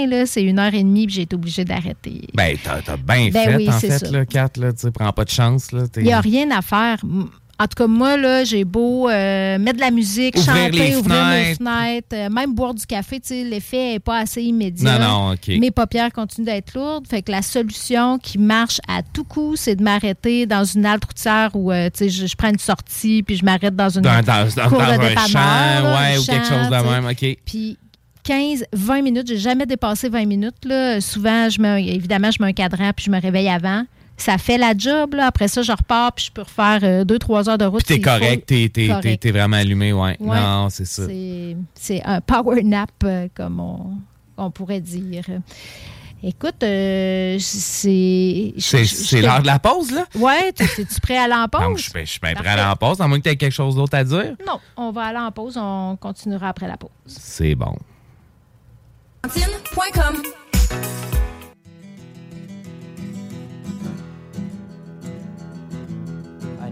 Speaker 5: Et là, c'est une heure et demie, puis j'ai été obligée d'arrêter.
Speaker 6: Ben, t'as bien
Speaker 5: Ben
Speaker 6: fait,
Speaker 5: oui,
Speaker 6: en fait,
Speaker 5: ça.
Speaker 6: là, Kat, là, tu prends pas de chance,
Speaker 5: Il n'y a rien à faire. En tout cas, moi, là, j'ai beau euh, mettre de la musique,
Speaker 6: Ouvrir
Speaker 5: chanter,
Speaker 6: les
Speaker 5: ouvrir
Speaker 6: fenêtres.
Speaker 5: fenêtres, euh, même boire du café, tu sais, l'effet n'est pas assez immédiat.
Speaker 6: Non, non, OK.
Speaker 5: Mes paupières continuent d'être lourdes. Fait que la solution qui marche à tout coup, c'est de m'arrêter dans une halte routière où, euh, je, je prends une sortie, puis je m'arrête dans une
Speaker 6: Dans, dans, dans,
Speaker 5: cour
Speaker 6: dans
Speaker 5: de
Speaker 6: un champ, ouais, ou quelque chose de même, OK.
Speaker 5: Puis 15, 20 minutes, j'ai jamais dépassé 20 minutes. Là. Souvent, je mets, évidemment, je mets un cadran puis je me réveille avant. Ça fait la job. Là. Après ça, je repars puis je peux refaire 2-3 heures de route.
Speaker 6: Puis t'es correct, t'es- t'es- vraiment allumé, ouais.
Speaker 5: Ouais.
Speaker 6: Non, c'est ça.
Speaker 5: C'est- un power nap, euh, comme on, on pourrait dire. Écoute, euh, c'est.
Speaker 6: C'est l'heure de la pause, là?
Speaker 5: Ouais, t'es- es-tu prêt à aller en
Speaker 6: Non,
Speaker 5: pause?
Speaker 6: je je suis bien prêt à aller en pause, à moins que tu aies quelque chose d'autre à dire.
Speaker 5: Non, on va aller en pause. On continuera après la pause.
Speaker 6: C'est bon.
Speaker 8: I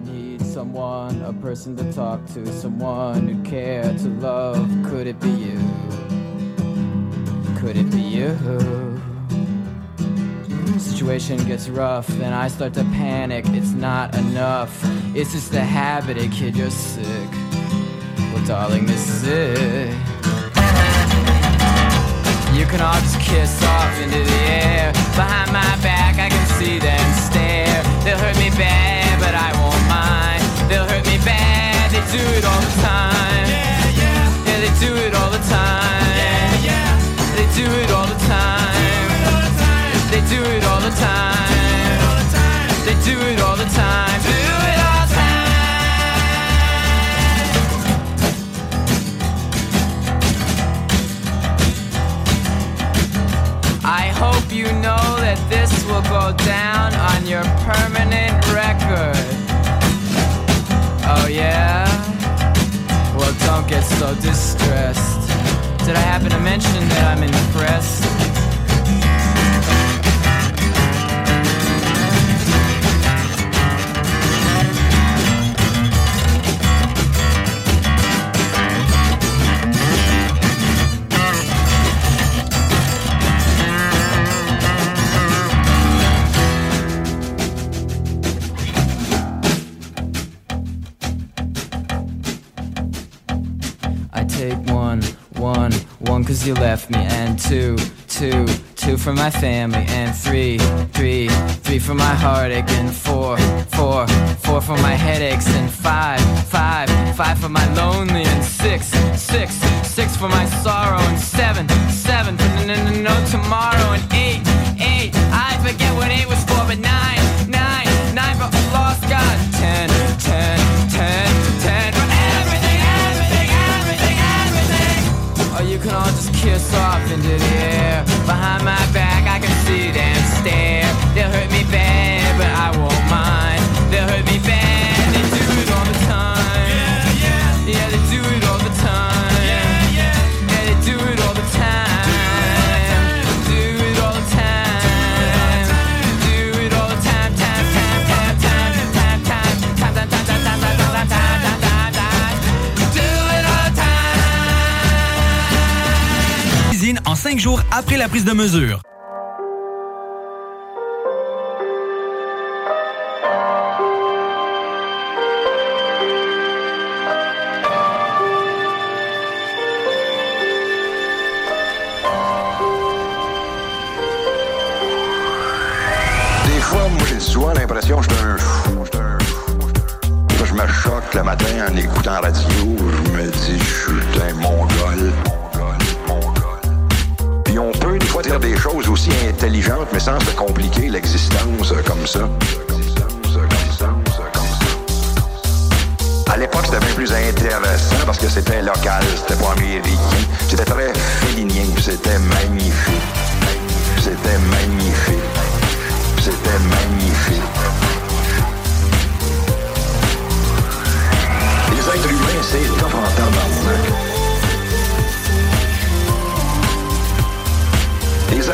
Speaker 8: need someone, a person to talk to, someone who care to love. Could it be you? Could it be you? Situation gets rough, then I start to panic. It's not enough. It's just a habit, a kid, you're sick. Well, darling, this is it. You can all just kiss off into the air. Behind my back, I can see them stare. They'll hurt me bad, but I won't mind. They'll hurt me bad, they do it all the time. Yeah, yeah. Yeah, they do it all the time. Yeah, yeah. They do it all the time. They do it all the time. They do it all the time. Hope you know that this will go down on your permanent record. Oh, yeah? Well, don't get so distressed. Did I happen to mention that I'm impressed? Take one, one, one cause you left me And two, two, two for my family And three, three, three for my heartache And four, four, four for my headaches And five, five, five for my lonely And six, six, six for my sorrow And seven, seven for no, tomorrow And kiss off into the air. Behind my back, I can see them stare.
Speaker 9: Jours après la prise de mesure.
Speaker 10: Des fois, moi, j'ai souvent l'impression que je suis un fou. Je me choque le matin en écoutant la radio. Je me dis, je suis choses aussi intelligentes, mais sans se compliquer l'existence euh, comme ça. À l'époque, c'était bien plus intéressant parce que c'était local, c'était pas américain. C'était très félinien, c'était magnifique. C'était magnifique. C'était magnifique. Les êtres humains, c'est top en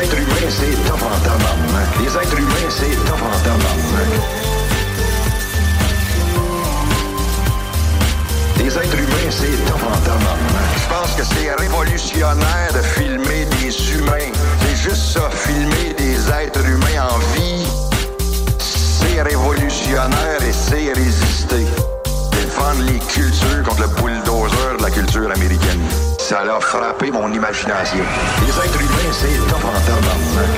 Speaker 10: êtres humains, c'est top en. Les êtres humains, c'est top en. Les êtres humains, c'est top en. Je pense que c'est révolutionnaire de filmer des humains. C'est juste ça, filmer des êtres humains en vie. C'est révolutionnaire et c'est résister. Défendre les cultures contre le bulldozer de la culture américaine. Ça a frappé mon imagination. Les êtres humains, c'est top en tabarnak.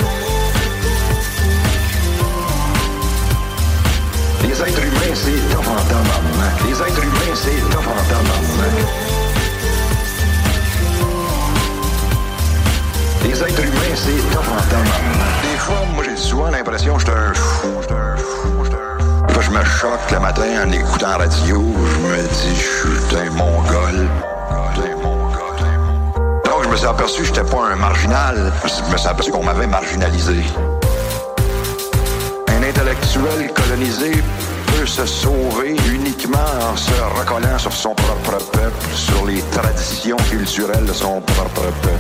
Speaker 10: Les êtres humains, c'est top en tabarnak. Les êtres humains, c'est top en tabarnak. Les êtres humains, c'est top en tabarnak. Des fois, moi, j'ai souvent l'impression que je suis un fou. j'suis un fou, j'suis un fou. Je me choque le matin en écoutant la radio. Je me dis, je suis un mongol. Je me suis aperçu que j'étais pas un marginal. Je me suis aperçu qu'on m'avait marginalisé. Un intellectuel colonisé peut se sauver uniquement en se recollant sur son propre peuple, sur les traditions culturelles de son propre peuple.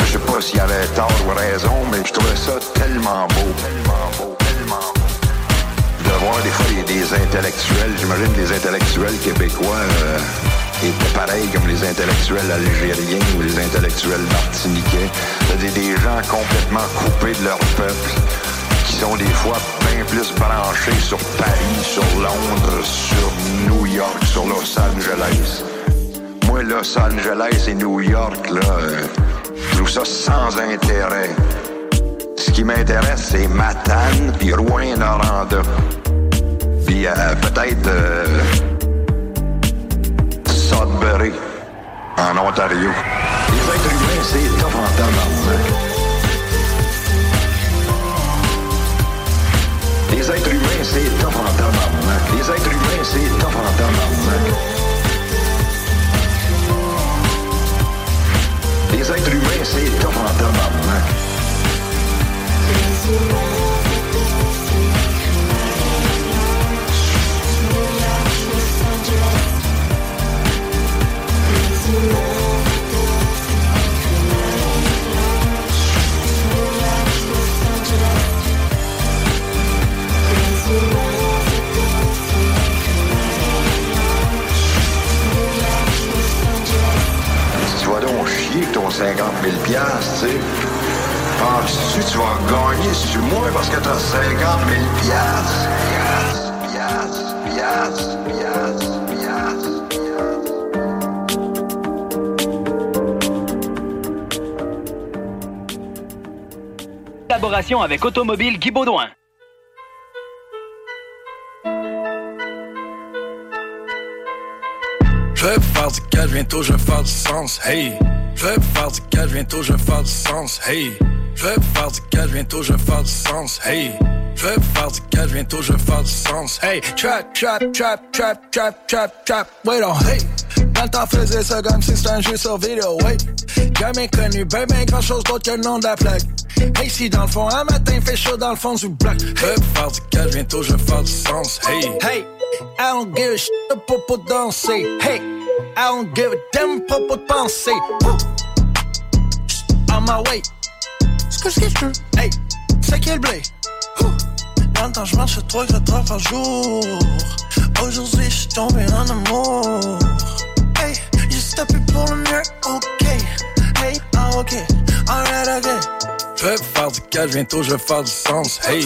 Speaker 10: Je sais pas s'il avait tort ou raison, mais je trouvais ça tellement beau, tellement beau, tellement beau. De voir des fois des intellectuels, j'imagine des intellectuels québécois euh, étaient pareils comme les intellectuels algériens ou les intellectuels martiniquais. C'est-à-dire des gens complètement coupés de leur peuple, qui sont des fois bien plus branchés sur Paris, sur Londres, sur New York, sur Los Angeles. Moi, Los Angeles et New York, là, je trouve ça sans intérêt. Ce qui m'intéresse, c'est Matane puis Rouen-Noranda. Puis euh, peut-être euh, Sudbury, en Ontario. Les êtres humains, c'est top en tabarnak. Les êtres humains, c'est top en tabarnak. Les êtres humains, c'est top en tabarnak. Les êtres humains, c'est top en tabarnak. Chier que ton 50
Speaker 11: Avec Automobile Guy Baudouin.
Speaker 12: Je du cash, bientôt je vais faire du sens, hey. Je du cash, bientôt je vais faire du sens, hey. Je du cash, bientôt je vais faire du sens, hey. Je du cash, bientôt je vais faire du sens, hey. Trap, trap, trap, trap, trap, trap, trap, wait hey. Dans le temps faisait ça comme si c'était un jeu sur vidéo, ouais. Jamais connu, ben ben grand chose d'autre que le nom de la plaque. Hey, si dans le fond, un matin fait chaud dans le fond du bloc. Vais faire du cash, bientôt je vais faire du sens, hey. Hey, I don't give a shit pour pour danser, hey. I don't give a damn pour pour penser. Woo. On my way. Ce que je veux, hey. C'est quel blé? Dans le temps, je marche 3 4 heures par jour. Aujourd'hui, je suis tombé en amour. up et ok. Hey, ok, Alright, ok. Je vais faire du cash, bientôt je vais faire du sens, hey.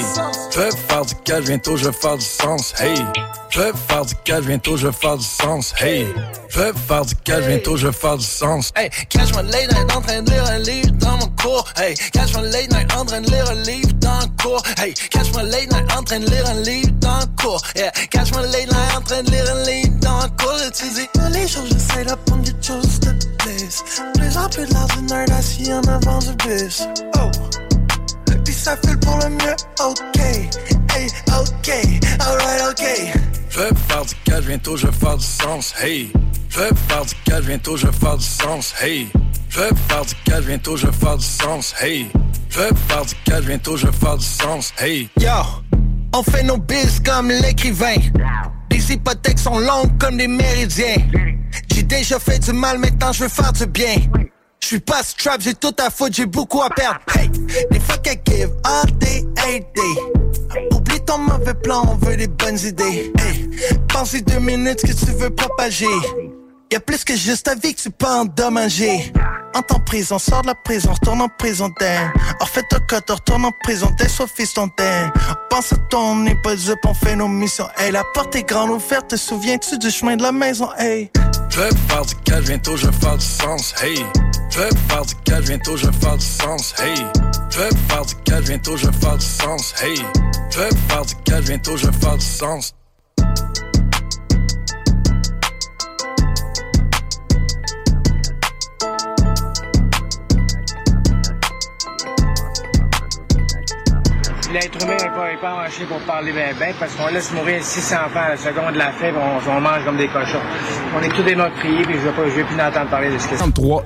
Speaker 12: Je faire du cash, bientôt je vais faire du sens, hey. Je faire du cash, bientôt je vais faire du sens, hey. Je faire du cash, bientôt je vais faire du sens. Hey, catch my late night en train de lire un livre dans mon cours. Hey, catch my late night en train de lire un livre dans le cours. Hey, catch my late night en train de lire un livre dans le cours. Yeah, catch my late night en train de lire un livre dans le cours. Et tu dis, tous les jours j'essaie d'apprendre des choses de plus. Plus en plus de nerd assis en avant du bus. Oh. Puis ça file pour le mieux, ok. Hey, ok, alright, ok. Je vais faire du cash, bientôt je vais faire du sens, hey. Je vais faire du cash, bientôt je vais faire du sens, hey. Je vais faire du cash, bientôt je vais faire du sens, hey. Je vais faire du cash, bientôt je vais faire du sens, hey. Yo, on fait nos biz comme l'écrivain. Les hypothèques sont longues comme des méridiens. J'ai déjà fait du mal, maintenant je veux faire du bien. Je suis pas strap, j'ai tout à foutre, j'ai beaucoup à perdre. Hey, les fuck I give all day, every day. Oublie ton mauvais plan, on veut des bonnes idées. Hey, pensez deux minutes que tu veux propager. Y'a plus que juste ta vie que tu peux endommager. En prison, sors de la prison, retourne en prison d'air. Refais ton code, retourne en prison, t'es fils ton d'air. Pense à ton up, on fait nos missions. Hey, la porte est grande ouverte, te souviens-tu du chemin de la maison? Hey. Je vais faire du cash, bientôt je vais faire du sens, hey. Je vais faire du cash, bientôt je vais faire du sens, hey. Je vais faire du cash, bientôt je vais faire du sens, hey. Je vais faire du cash, bientôt je vais faire du sens.
Speaker 13: L'être humain n'est pas, pas marché pour parler bien parce qu'on laisse mourir 600 enfants à la seconde de la puis on, mange comme des cochons. On est tous des meurtriers, puis je ne vais, vais plus entendre parler de ce que c'est.
Speaker 14: 53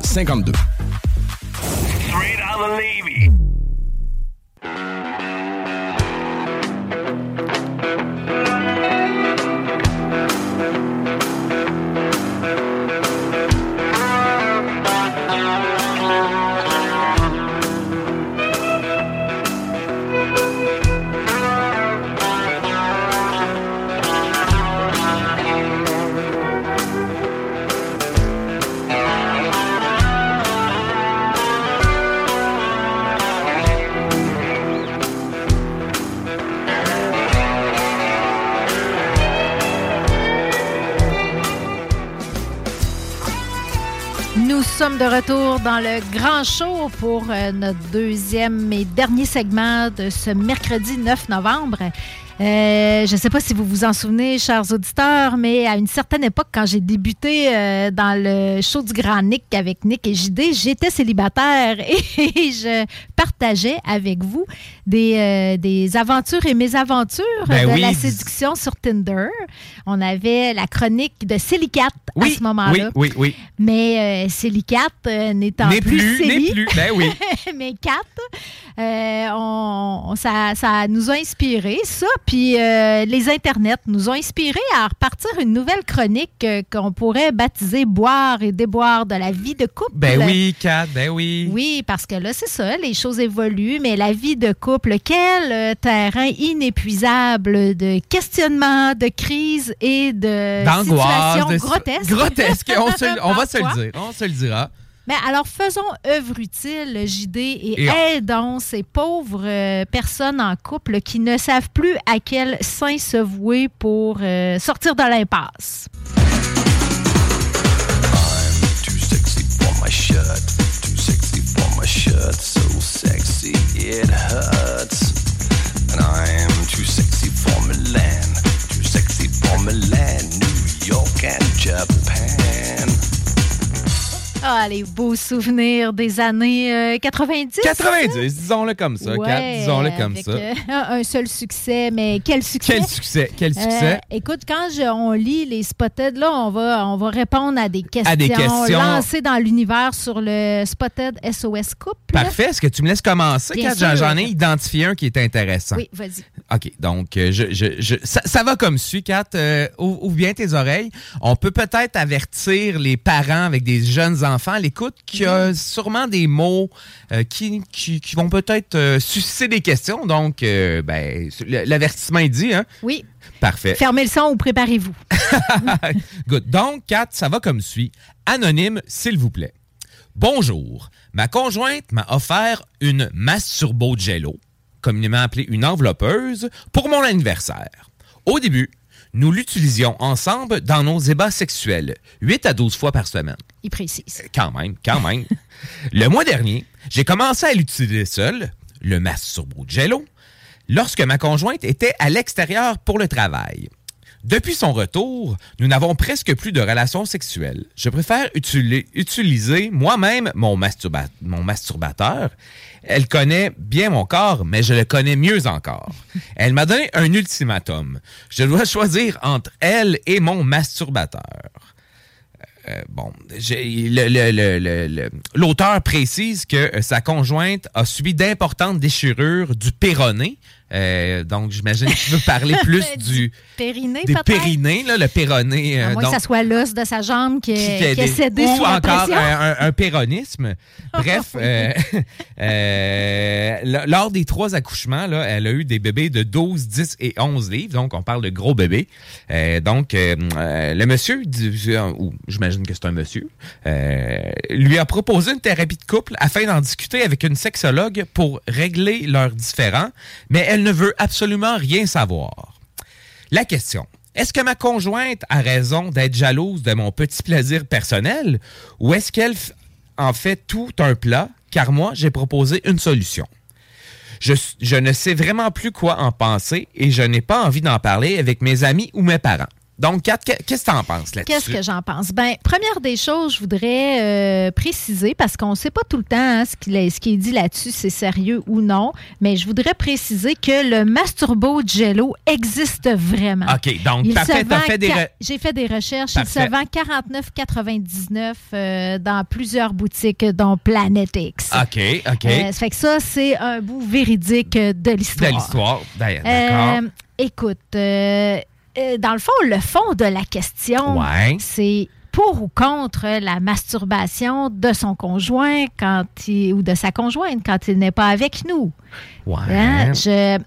Speaker 5: le grand show pour euh, notre deuxième et dernier segment de ce mercredi 9 novembre. Euh, je ne sais pas si vous vous en souvenez, chers auditeurs, mais à une certaine époque, quand j'ai débuté euh, dans le show du Grand Nick avec Nick et JD, j'étais célibataire et je partageais avec vous des, euh, des aventures et mésaventures
Speaker 6: Ben
Speaker 5: de
Speaker 6: oui.
Speaker 5: la séduction sur Tinder. On avait la chronique de Célicate à ce
Speaker 6: Oui,
Speaker 5: moment-là.
Speaker 6: oui, oui.
Speaker 5: Mais euh, Célicate euh, n'étant
Speaker 6: N'est
Speaker 5: plus,
Speaker 6: plus,
Speaker 5: Célie,
Speaker 6: n'est plus, ben oui.
Speaker 5: mais Kat, euh, on, on- ça, ça nous a inspiré, ça. Puis euh, les internets nous ont inspiré à repartir une nouvelle chronique euh, qu'on pourrait baptiser Boire et déboire de la vie de couple.
Speaker 6: Ben oui, Kat, ben oui.
Speaker 5: Oui, parce que là, c'est ça, les choses évoluent, mais la vie de couple, quel euh, terrain inépuisable de questionnement, de crise et de
Speaker 6: D'angoisse.
Speaker 5: situations
Speaker 6: de-
Speaker 5: grotesques.
Speaker 6: Grotesques, on, se- on va se le dire. On se le dira.
Speaker 5: Mais alors, faisons œuvre utile, JD, et,
Speaker 6: Et on-
Speaker 5: aidons ces pauvres euh, personnes en couple qui ne savent plus à quel sein se vouer pour euh, sortir de l'impasse.
Speaker 1: Too sexy for my shirt. Too sexy for my shirt. So sexy it hurts. And I'm too sexy for Milan. Too sexy for Milan, New York and Japan.
Speaker 5: Ah, les beaux souvenirs des années euh, 90.
Speaker 6: 90, disons-le comme ça, Kat.
Speaker 5: Ouais,
Speaker 6: Disons-le comme ça.
Speaker 5: euh, un seul succès, mais quel succès!
Speaker 6: Quel succès, quel
Speaker 5: Euh,
Speaker 6: succès?
Speaker 5: écoute, quand je- on lit les Spotted, là, on va, on va répondre à des questions,
Speaker 6: À des questions.
Speaker 5: lancées dans l'univers sur le Spotted SOS Couple.
Speaker 6: Parfait. Est-ce que tu me laisses commencer? J'en- ai identifié un qui est intéressant.
Speaker 5: Oui, vas-y.
Speaker 6: OK, donc je, je, je- ça, ça va comme suit, Kat. Ouvre bien tes oreilles. On peut peut-être avertir les parents avec des jeunes enfants à l'écoute qu'il y a sûrement des mots euh, qui, qui, qui vont peut-être euh, susciter des questions. Donc, euh, ben, l'avertissement est dit, hein?
Speaker 5: Oui.
Speaker 6: Parfait.
Speaker 5: Fermez le son ou préparez-vous.
Speaker 6: Good. Donc, Kat, ça va comme suit. Anonyme, s'il vous plaît. Bonjour. Ma conjointe m'a offert une masturbo jello, communément appelée une enveloppeuse, pour mon anniversaire. Au début, nous l'utilisions ensemble dans nos ébats sexuels, 8 à 12 fois par semaine.
Speaker 5: Il précise.
Speaker 6: Quand même, quand même. le mois dernier, j'ai commencé à l'utiliser seul, le masturbo jello, lorsque ma conjointe était à l'extérieur pour le travail. Depuis son retour, nous n'avons presque plus de relations sexuelles. Je préfère utili- utiliser moi-même mon, masturba- mon masturbateur. Elle connaît bien mon corps, mais je le connais mieux encore. Elle m'a donné un ultimatum. Je dois choisir entre elle et mon masturbateur. Euh, bon, l'auteur précise que sa conjointe a subi d'importantes déchirures du péroné. Euh, donc, j'imagine que tu veux parler plus du
Speaker 5: Périnée,
Speaker 6: des
Speaker 5: peut-être?
Speaker 6: périnés, là, le péroné.
Speaker 5: À
Speaker 6: euh,
Speaker 5: moins
Speaker 6: donc,
Speaker 5: que ça soit l'os de sa jambe qui,
Speaker 6: qui
Speaker 5: est, qui est cédé
Speaker 6: ou
Speaker 5: sous la
Speaker 6: encore
Speaker 5: pression.
Speaker 6: un, un- un péronisme. Bref, euh, lors des trois accouchements, là, elle a eu des bébés de 12, 10 et 11 livres. Donc, on parle de gros bébés. Donc, le monsieur, ou j'imagine que c'est un monsieur, lui a proposé une thérapie de couple afin d'en discuter avec une sexologue pour régler leurs différends, mais elle ne veut absolument rien savoir. La question. Est-ce que ma conjointe a raison d'être jalouse de mon petit plaisir personnel ou est-ce qu'elle en fait tout un plat car moi j'ai proposé une solution? Je ne sais vraiment plus quoi en penser et je n'ai pas envie d'en parler avec mes amis ou mes parents. Donc, Kat, qu'est-ce que tu en penses là-dessus?
Speaker 5: Qu'est-ce que j'en pense? Ben, première des choses, je voudrais euh, préciser, parce qu'on ne sait pas tout le temps hein, ce, qu'il est, ce qui est dit là-dessus, c'est sérieux ou non, mais je voudrais préciser que le Masturbo Jello existe vraiment.
Speaker 6: OK, donc, t'as fait des
Speaker 5: J'ai fait des recherches.
Speaker 6: Parfait.
Speaker 5: Il se vend 49,99 euh, dans plusieurs boutiques, dont Planet X.
Speaker 6: OK, OK.
Speaker 5: Euh, ça fait que ça, c'est un bout véridique de
Speaker 6: de
Speaker 5: l'histoire.
Speaker 6: l'histoire. D'ailleurs, D'accord.
Speaker 5: Euh, écoute, euh, dans le fond, le fond de la question,
Speaker 6: Ouais.
Speaker 5: c'est pour ou contre la masturbation de son conjoint quand il, ou de sa conjointe quand il n'est pas avec nous.
Speaker 6: Ouais.
Speaker 5: Hein? Je,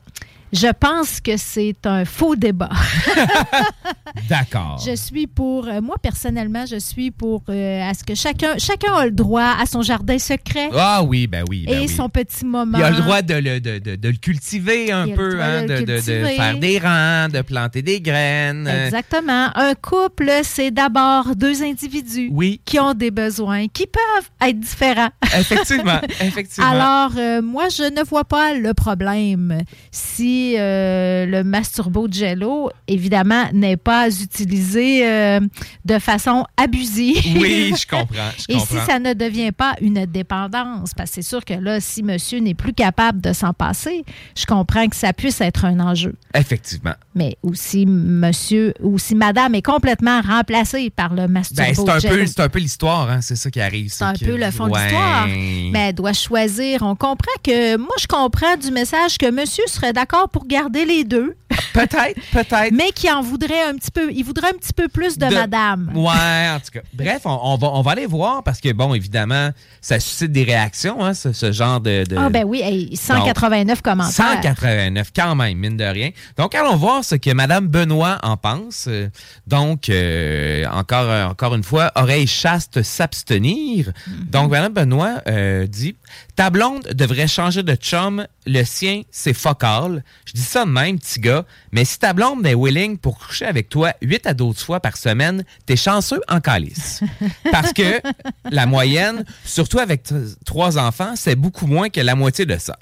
Speaker 5: je pense que c'est un faux débat.
Speaker 6: D'accord.
Speaker 5: Je suis pour, euh, moi personnellement, je suis pour euh, à ce que chacun, chacun a le droit à son jardin secret
Speaker 6: Ah oui, ben oui. ben
Speaker 5: et
Speaker 6: oui.
Speaker 5: son petit moment.
Speaker 6: Il a le droit de le, de, de- de le cultiver un
Speaker 5: Il
Speaker 6: peu, hein,
Speaker 5: de
Speaker 6: de, faire des rangs, de planter des graines.
Speaker 5: Exactement. Un couple, c'est d'abord deux individus qui ont des besoins qui peuvent être différents.
Speaker 6: Effectivement, effectivement.
Speaker 5: Alors, euh, moi, je ne vois pas le problème si euh, le masturbo de Jello, évidemment, n'est pas utilisé euh, de façon abusive.
Speaker 6: Oui, je comprends, je
Speaker 5: Et si ça ne devient pas une dépendance, parce que c'est sûr que là, si monsieur n'est plus capable de s'en passer, je comprends que ça puisse être un enjeu.
Speaker 6: Effectivement.
Speaker 5: Mais aussi monsieur ou si madame est complètement remplacée par le masturbo
Speaker 6: Ben, c'est un
Speaker 5: jello.
Speaker 6: peu, c'est un peu l'histoire, hein, c'est ça qui arrive.
Speaker 5: C'est un
Speaker 6: que-
Speaker 5: peu le fond de
Speaker 6: Ouais.
Speaker 5: l'histoire. Mais elle doit choisir. On comprend que. Moi, je comprends du message que monsieur serait d'accord pour garder les deux.
Speaker 6: Peut-être, peut-être.
Speaker 5: Mais qui en voudrait un petit peu. Il voudrait un petit peu plus de,
Speaker 6: De-
Speaker 5: madame.
Speaker 6: Ouais, en tout cas. Bref, on, on va, on va aller voir parce que, bon, évidemment, ça suscite des réactions, hein, ce, ce genre de. de-
Speaker 5: Ah, ben oui, hey, 189 commentaires.
Speaker 6: 189, quand même, mine de rien. Donc, allons voir ce que Mme Benoît en pense. Euh, Donc, euh, encore, euh, encore une fois, oreille chaste s'abstenir. Donc, Mme Benoît euh, dit Ta blonde devrait changer de chum. Le sien, c'est focal. Je dis ça de même, petit gars. Mais si ta blonde est willing pour coucher avec toi 8 à 12 fois par semaine, t'es chanceux en calice. Parce que la moyenne, surtout avec trois enfants, c'est beaucoup moins que la moitié de ça.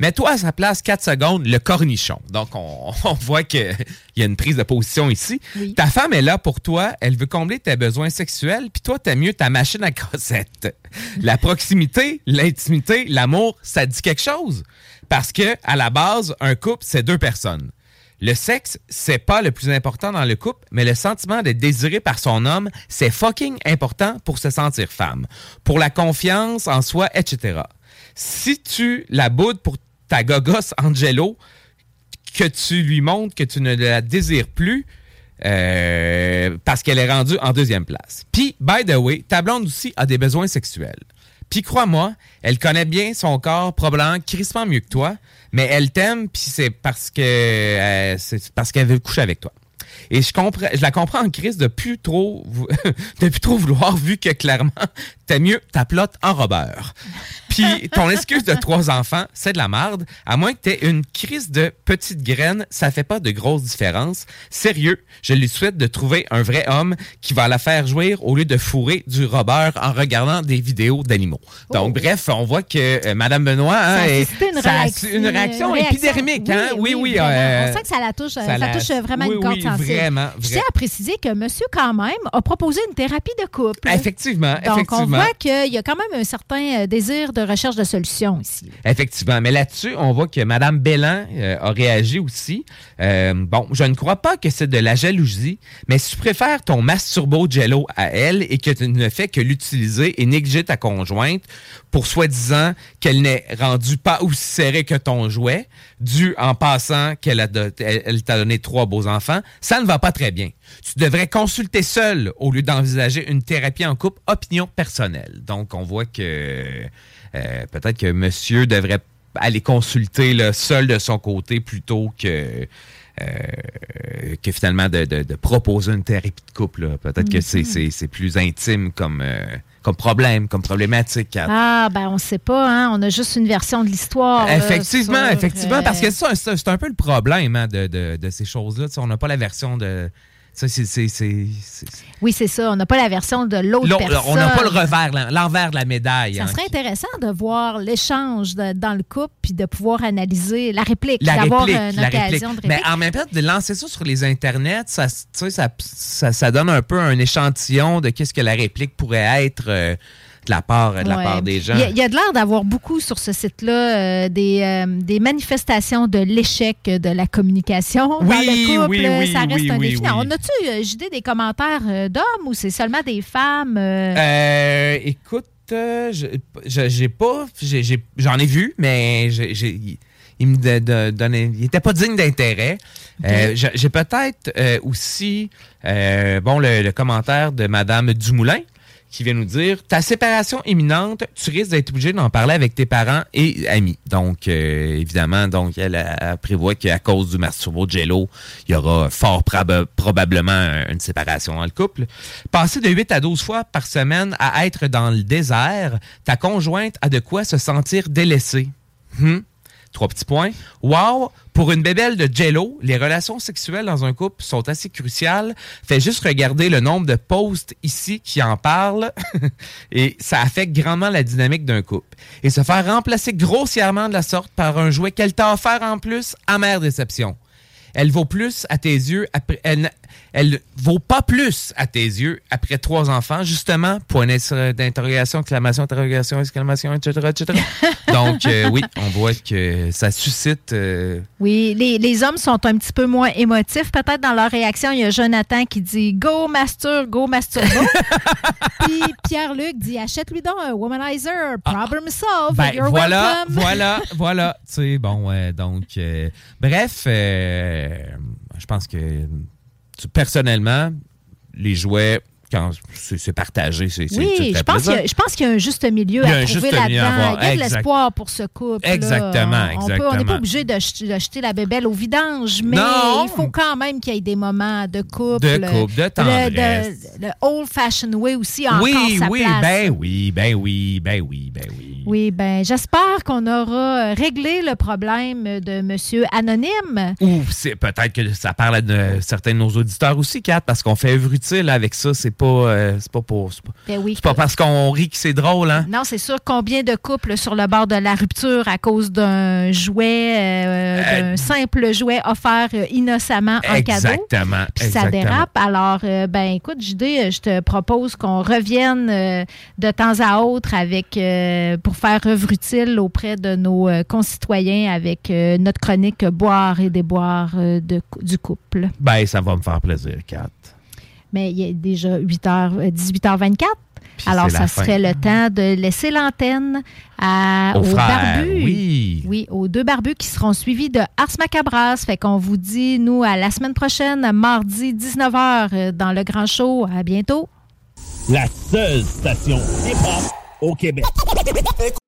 Speaker 6: Mets-toi à sa place 4 secondes, le cornichon. Donc, on, on voit qu'il y a une prise de position ici. Ta femme est là pour toi, elle veut combler tes besoins sexuels, puis toi, t'as mieux ta machine à crossette. La proximité, l'intimité, l'amour, ça dit quelque chose? Parce que, à la base, un couple, c'est deux personnes. Le sexe, c'est pas le plus important dans le couple, mais le sentiment d'être désiré par son homme, c'est fucking important pour se sentir femme, pour la confiance en soi, etc. Si tu la boudes pour ta gogosse Angelo, que tu lui montres que tu ne la désires plus, euh, parce qu'elle est rendue en deuxième place. Puis, by the way, ta blonde aussi a des besoins sexuels. Puis crois-moi, elle connaît bien son corps, probablement crissement mieux que toi, mais elle t'aime, puis c'est parce que euh, c'est parce qu'elle veut coucher avec toi. Et je comprends, je la comprends en crise de plus trop, de plus trop vouloir, vu que clairement, t'as mieux ta plotte en robeur. Puis ton excuse de trois enfants, c'est de la marde. À moins que t'aies une crise de petite graine, ça fait pas de grosse différence. Sérieux, je lui souhaite de trouver un vrai homme qui va la faire jouir au lieu de fourrer du robeur en regardant des vidéos d'animaux. Donc, bref, on voit que euh, Madame Benoît, hein,
Speaker 5: Ça
Speaker 6: est-
Speaker 5: une
Speaker 6: ça
Speaker 5: réaction-
Speaker 6: une réaction épidermique. Hein? Oui, oui.
Speaker 5: vraiment.
Speaker 6: euh,
Speaker 5: On sent que ça la touche, ça,
Speaker 6: ça la-
Speaker 5: touche vraiment
Speaker 6: oui,
Speaker 5: une corde
Speaker 6: oui,
Speaker 5: sensible.
Speaker 6: vraiment,
Speaker 5: Je tiens à préciser que monsieur, quand même, a proposé une thérapie de couple.
Speaker 6: Effectivement,
Speaker 5: Donc, on voit qu'il y a quand même un certain euh, désir de recherche de solutions ici.
Speaker 6: Effectivement. Mais là-dessus, on voit que Mme Bellan euh, a réagi aussi. Euh, bon, je ne crois pas que c'est de la jalousie, mais si tu préfères ton masturbo jello à elle et que tu ne fais que l'utiliser et négliger ta conjointe pour soi-disant qu'elle n'est rendue pas aussi serrée que ton jouet, dû en passant qu'elle t'a donné trois beaux enfants, ça ne va pas très bien. Tu devrais consulter seul au lieu d'envisager une thérapie en couple, opinion personnelle. Donc, on voit que peut-être que monsieur devrait aller consulter là, seul de son côté plutôt que, euh, que finalement de, de- de proposer une thérapie de couple. Peut-être que c'est-
Speaker 5: Mhm.
Speaker 6: c'est c'est plus intime comme, euh, comme problème, comme problématique. Kat.
Speaker 5: Ah, ben, on sait pas, hein. On a juste une version de l'histoire. là,
Speaker 6: Effectivement,
Speaker 5: sur,
Speaker 6: effectivement,
Speaker 5: euh,
Speaker 6: parce que c'est un peu le problème hein, de, de- de ces choses-là. On n'a pas la version de.
Speaker 5: Oui, c'est ça. On n'a pas la version de l'autre personne.
Speaker 6: On n'a pas le revers, l'en- l'envers de la médaille.
Speaker 5: Ça
Speaker 6: hein.
Speaker 5: serait intéressant de voir l'échange dans le couple puis de pouvoir analyser la réplique, d'avoir une
Speaker 6: la
Speaker 5: occasion
Speaker 6: réplique.
Speaker 5: de
Speaker 6: Mais
Speaker 5: réplique.
Speaker 6: en même temps, de lancer ça sur les internets, ça, ça, ça donne un peu un échantillon de qu'est-ce que la réplique pourrait être euh, de la part, de la
Speaker 5: Ouais.
Speaker 6: part des gens.
Speaker 5: Il y a, il y a de l'air d'avoir beaucoup sur ce site-là euh, des, euh, des manifestations de l'échec de la communication dans
Speaker 6: Oui,
Speaker 5: le couple.
Speaker 6: oui, oui,
Speaker 5: ça reste
Speaker 6: oui,
Speaker 5: un défi. On a-tu, euh, JD, des commentaires d'hommes ou c'est seulement des femmes?
Speaker 6: écoute, j'ai pas, j'en ai, vu, mais j'ai, il me de- donnait, il était pas digne d'intérêt. Euh, j'ai j'ai peut-être euh, aussi, euh, bon, le, le commentaire de Madame Dumoulin qui vient nous dire ta séparation imminente, tu risques d'être obligé d'en parler avec tes parents et amis. Donc, euh, évidemment, donc elle, elle prévoit qu'à cause du masturbo Jello, il y aura fort proba- probablement une séparation dans le couple. Passer de 8 à 12 fois par semaine à être dans le désert, ta conjointe a de quoi se sentir délaissée. Hmm? Trois petits points. Wow! Pour une bébelle de Jello, les relations sexuelles dans un couple sont assez cruciales. Fais juste regarder le nombre de posts ici qui en parlent et ça affecte grandement la dynamique d'un couple. Et se faire remplacer grossièrement de la sorte par un jouet qu'elle t'a offert en plus, amère déception. Elle vaut plus à tes yeux après. Elle vaut pas plus à tes yeux après trois enfants, justement. Point d'in- d'interrogation, exclamation, interrogation, exclamation, etc., etc. Donc, euh, oui, on voit que ça suscite. euh,
Speaker 5: Oui, les, les hommes sont un petit peu moins émotifs peut-être dans leur réaction. Il y a Jonathan qui dit Go Master, go Masturbo. Puis Pierre-Luc dit Achète-lui donc un womanizer, problem solved.
Speaker 6: Ben,
Speaker 5: You're
Speaker 6: voilà,
Speaker 5: welcome.
Speaker 6: voilà, voilà. Tu sais, bon, donc, euh, bref, je pense que, personnellement, les jouets, quand c'est partagé, c'est
Speaker 5: Oui, je pense, qu'il y a-
Speaker 6: plaisant.
Speaker 5: je pense qu'il y a un juste milieu à trouver là-dedans. Il y a de l'espoir pour ce couple.
Speaker 6: Exactement,
Speaker 5: On peut- On n'est
Speaker 6: exactement.
Speaker 5: pas obligé de, jet- de jeter la bébelle au vidange, mais
Speaker 6: Non.
Speaker 5: il faut quand même qu'il y ait des moments de couple.
Speaker 6: De couple, de
Speaker 5: Le-
Speaker 6: tendresse.
Speaker 5: de- Le, old-fashioned way aussi a
Speaker 6: oui,
Speaker 5: encore sa
Speaker 6: oui,
Speaker 5: place.
Speaker 6: ben oui, ben oui, ben oui, ben oui.
Speaker 5: Oui, ben j'espère qu'on aura réglé le problème de Monsieur Anonyme.
Speaker 6: Ou c'est peut-être que ça parle à de- certains de nos auditeurs aussi, Kat, parce qu'on fait œuvre utile avec ça. C'est pas, euh, c'est pas pour. C'est pas,
Speaker 5: Ben oui,
Speaker 6: pas parce qu'on rit que c'est drôle, hein?
Speaker 5: Non, c'est sûr. Combien de couples sur le bord de la rupture à cause d'un jouet, euh, d'un simple jouet offert euh, innocemment en cadeau?
Speaker 6: Exactement.
Speaker 5: Puis ça
Speaker 6: exactement.
Speaker 5: dérape. Alors, euh, ben écoute, JD, euh, je te propose qu'on revienne euh, de temps à autre avec euh, pour faire œuvre utile auprès de nos euh, concitoyens avec euh, notre chronique Boire et déboire euh, de, du couple.
Speaker 6: Ben, ça va me faire plaisir, Kat.
Speaker 5: Mais il est déjà 8 h 18h24. Alors, ça
Speaker 6: fin.
Speaker 5: serait le temps de laisser l'antenne à-
Speaker 6: Aux
Speaker 5: aux
Speaker 6: frères,
Speaker 5: barbus.
Speaker 6: oui.
Speaker 5: Oui, aux deux barbus qui seront suivis de Ars Macabras. Fait qu'on vous dit, nous, à la semaine prochaine, mardi 19h, euh, dans le Grand Show. À bientôt.
Speaker 14: La seule station hip-hop au Québec.